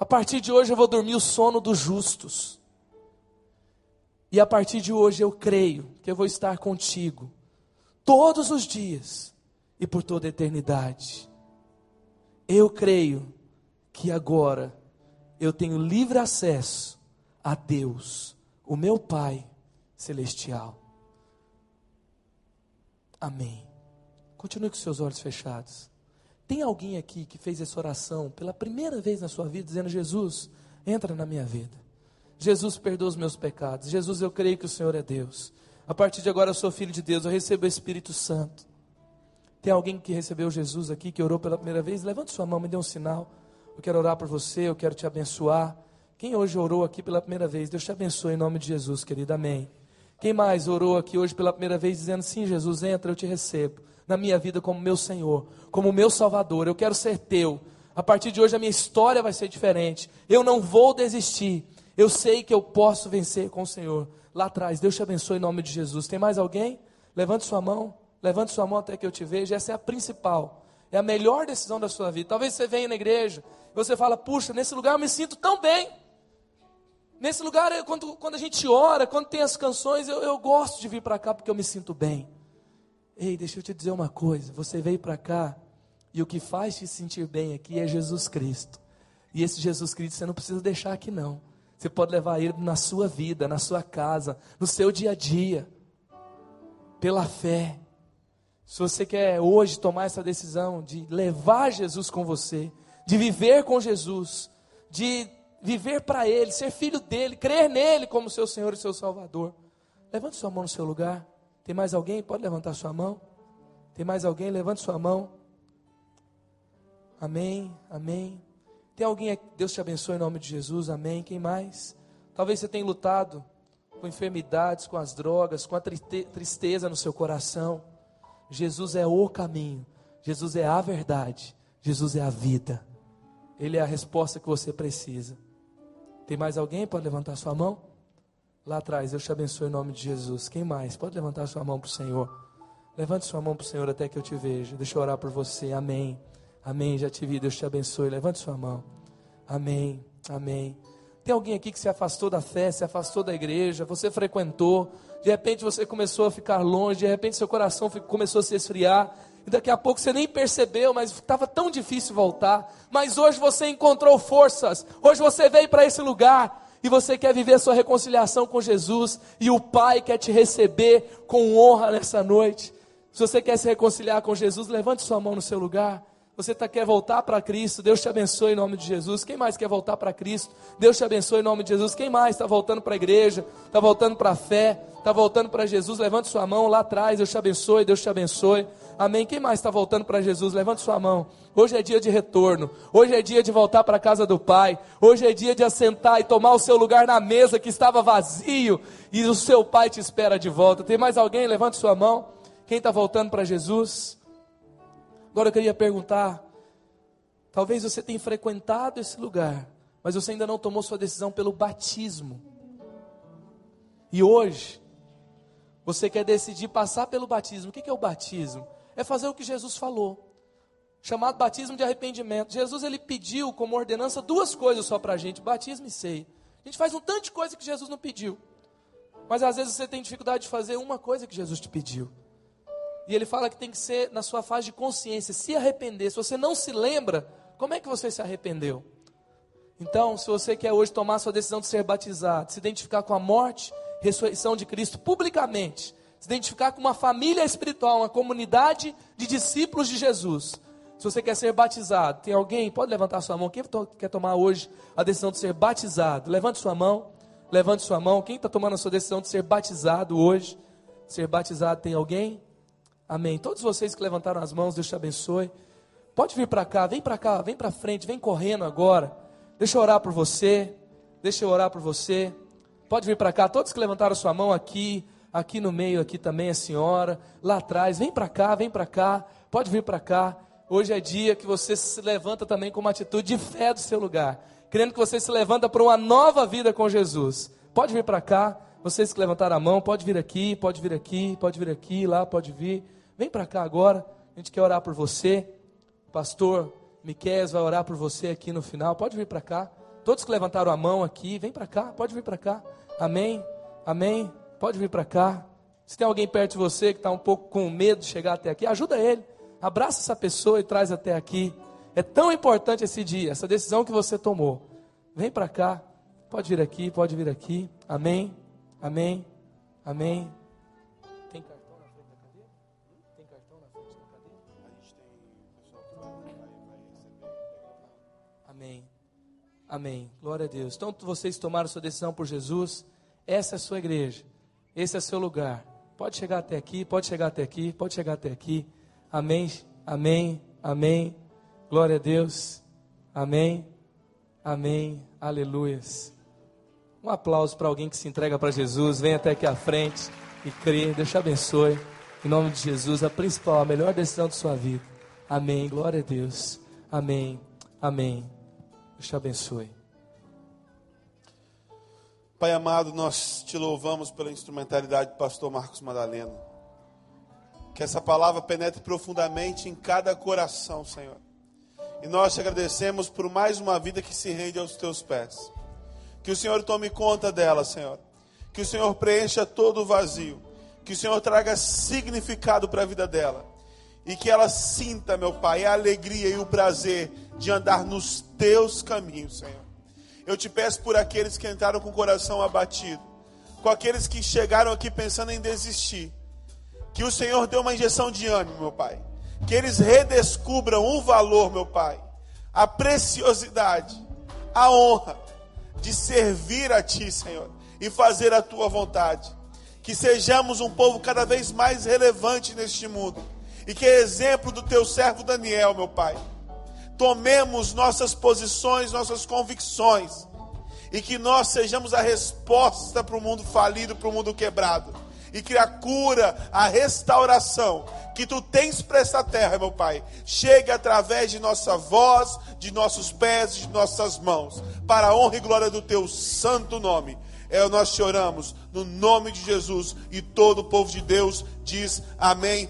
A partir de hoje eu vou dormir o sono dos justos. E a partir de hoje eu creio que eu vou estar contigo todos os dias e por toda a eternidade. Eu creio que agora eu tenho livre acesso a Deus, o meu Pai celestial. Amém. Continue com seus olhos fechados. Tem alguém aqui que fez essa oração pela primeira vez na sua vida, dizendo: Jesus, entra na minha vida. Jesus, perdoa os meus pecados. Jesus, eu creio que o Senhor é Deus. A partir de agora eu sou filho de Deus, eu recebo o Espírito Santo. Tem alguém que recebeu Jesus aqui, que orou pela primeira vez? Levante sua mão, me dê um sinal. Eu quero orar por você, eu quero te abençoar. Quem hoje orou aqui pela primeira vez? Deus te abençoe em nome de Jesus, querido. Amém. Quem mais orou aqui hoje pela primeira vez dizendo: Sim, Jesus, entra, eu te recebo na minha vida como meu Senhor, como meu Salvador. Eu quero ser teu. A partir de hoje a minha história vai ser diferente. Eu não vou desistir. Eu sei que eu posso vencer com o Senhor. Lá atrás, Deus te abençoe em nome de Jesus. Tem mais alguém? Levante sua mão. Levante sua mão até que eu te veja. Essa é a principal. É a melhor decisão da sua vida. Talvez você venha na igreja e você fala: Puxa, nesse lugar eu me sinto tão bem. Nesse lugar, quando, quando a gente ora, quando tem as canções, eu, eu gosto de vir para cá porque eu me sinto bem. Ei, deixa eu te dizer uma coisa: você veio para cá e o que faz te sentir bem aqui é Jesus Cristo. E esse Jesus Cristo você não precisa deixar aqui, não. Você pode levar ele na sua vida, na sua casa, no seu dia a dia, pela fé. Se você quer hoje tomar essa decisão de levar Jesus com você, de viver com Jesus, de viver para Ele, ser filho dele, crer nele como seu Senhor e seu Salvador, levante sua mão no seu lugar. Tem mais alguém? Pode levantar sua mão. Tem mais alguém? Levante sua mão. Amém, amém. Tem alguém aqui? Deus te abençoe em nome de Jesus, amém. Quem mais? Talvez você tenha lutado com enfermidades, com as drogas, com a tristeza no seu coração. Jesus é o caminho, Jesus é a verdade, Jesus é a vida. Ele é a resposta que você precisa. Tem mais alguém? Pode levantar sua mão? Lá atrás, Deus te abençoe em nome de Jesus. Quem mais? Pode levantar sua mão para o Senhor. Levante sua mão para o Senhor até que eu te veja. Deixa eu orar por você. Amém. Amém. Já te vi. Deus te abençoe. Levante sua mão. Amém. Amém. Tem alguém aqui que se afastou da fé, se afastou da igreja, você frequentou, de repente você começou a ficar longe, de repente seu coração começou a se esfriar, e daqui a pouco você nem percebeu, mas estava tão difícil voltar. Mas hoje você encontrou forças, hoje você veio para esse lugar, e você quer viver sua reconciliação com Jesus, e o Pai quer te receber com honra nessa noite. Se você quer se reconciliar com Jesus, levante sua mão no seu lugar. Você tá, quer voltar para Cristo, Deus te abençoe em nome de Jesus. Quem mais quer voltar para Cristo? Deus te abençoe em nome de Jesus. Quem mais está voltando para a igreja? Está voltando para a fé? Está voltando para Jesus? Levante sua mão lá atrás. Deus te abençoe, Deus te abençoe. Amém. Quem mais está voltando para Jesus? Levante sua mão. Hoje é dia de retorno. Hoje é dia de voltar para a casa do Pai. Hoje é dia de assentar e tomar o seu lugar na mesa que estava vazio. E o seu Pai te espera de volta. Tem mais alguém? Levante sua mão. Quem está voltando para Jesus? Agora eu queria perguntar: Talvez você tenha frequentado esse lugar, mas você ainda não tomou sua decisão pelo batismo. E hoje, você quer decidir passar pelo batismo. O que é o batismo? É fazer o que Jesus falou chamado batismo de arrependimento. Jesus ele pediu como ordenança duas coisas só para a gente: batismo e ceia. A gente faz um tanto de coisa que Jesus não pediu. Mas às vezes você tem dificuldade de fazer uma coisa que Jesus te pediu. E ele fala que tem que ser na sua fase de consciência, se arrepender. Se você não se lembra, como é que você se arrependeu? Então, se você quer hoje tomar sua decisão de ser batizado, se identificar com a morte, ressurreição de Cristo publicamente, se identificar com uma família espiritual, uma comunidade de discípulos de Jesus, se você quer ser batizado, tem alguém? Pode levantar sua mão. Quem quer tomar hoje a decisão de ser batizado? Levante sua mão. Levante sua mão. Quem está tomando a sua decisão de ser batizado hoje? Ser batizado, tem alguém? Amém. Todos vocês que levantaram as mãos, Deus te abençoe. Pode vir para cá, vem para cá, vem para frente, vem correndo agora. Deixa eu orar por você. Deixa eu orar por você. Pode vir para cá, todos que levantaram sua mão aqui, aqui no meio, aqui também a senhora, lá atrás, vem para cá, vem para cá. Pode vir para cá. Hoje é dia que você se levanta também com uma atitude de fé do seu lugar, crendo que você se levanta para uma nova vida com Jesus. Pode vir para cá, vocês que levantaram a mão, pode vir aqui, pode vir aqui, pode vir aqui, lá, pode vir. Vem para cá agora, a gente quer orar por você. Pastor Miquel vai orar por você aqui no final. Pode vir para cá. Todos que levantaram a mão aqui, vem para cá, pode vir para cá. Amém, amém. Pode vir para cá. Se tem alguém perto de você que está um pouco com medo de chegar até aqui, ajuda ele abraça essa pessoa e traz até aqui. É tão importante esse dia, essa decisão que você tomou. Vem para cá, pode vir aqui, pode vir aqui. Amém, amém, amém. Tem cartão na frente da cadeira? Tem cartão na frente da cadeira? A gente tem pessoal que vai, vai, receber. Amém, amém. Glória a Deus. Então vocês tomaram sua decisão por Jesus. Essa é a sua igreja. Esse é seu lugar. Pode chegar até aqui, pode chegar até aqui, pode chegar até aqui. Amém, amém, amém. Glória a Deus. Amém, amém, aleluias. Um aplauso para alguém que se entrega para Jesus. Vem até aqui à frente e crê. Deus te abençoe. Em nome de Jesus, a principal, a melhor decisão de sua vida. Amém. Glória a Deus. Amém. Amém. Deus te abençoe. Pai amado, nós te louvamos pela instrumentalidade do pastor Marcos Madalena. Que essa palavra penetre profundamente em cada coração, Senhor. E nós te agradecemos por mais uma vida que se rende aos teus pés. Que o Senhor tome conta dela, Senhor. Que o Senhor preencha todo o vazio. Que o Senhor traga significado para a vida dela. E que ela sinta, meu Pai, a alegria e o prazer de andar nos teus caminhos, Senhor. Eu te peço por aqueles que entraram com o coração abatido, com aqueles que chegaram aqui pensando em desistir que o Senhor dê uma injeção de ânimo, meu Pai. Que eles redescubram o valor, meu Pai, a preciosidade, a honra de servir a Ti, Senhor, e fazer a Tua vontade. Que sejamos um povo cada vez mais relevante neste mundo. E que exemplo do Teu servo Daniel, meu Pai. Tomemos nossas posições, nossas convicções. E que nós sejamos a resposta para o mundo falido, para o mundo quebrado e que a cura, a restauração que tu tens para esta terra, meu Pai, chegue através de nossa voz, de nossos pés, de nossas mãos, para a honra e glória do teu santo nome. É, nós te oramos no nome de Jesus e todo o povo de Deus diz amém.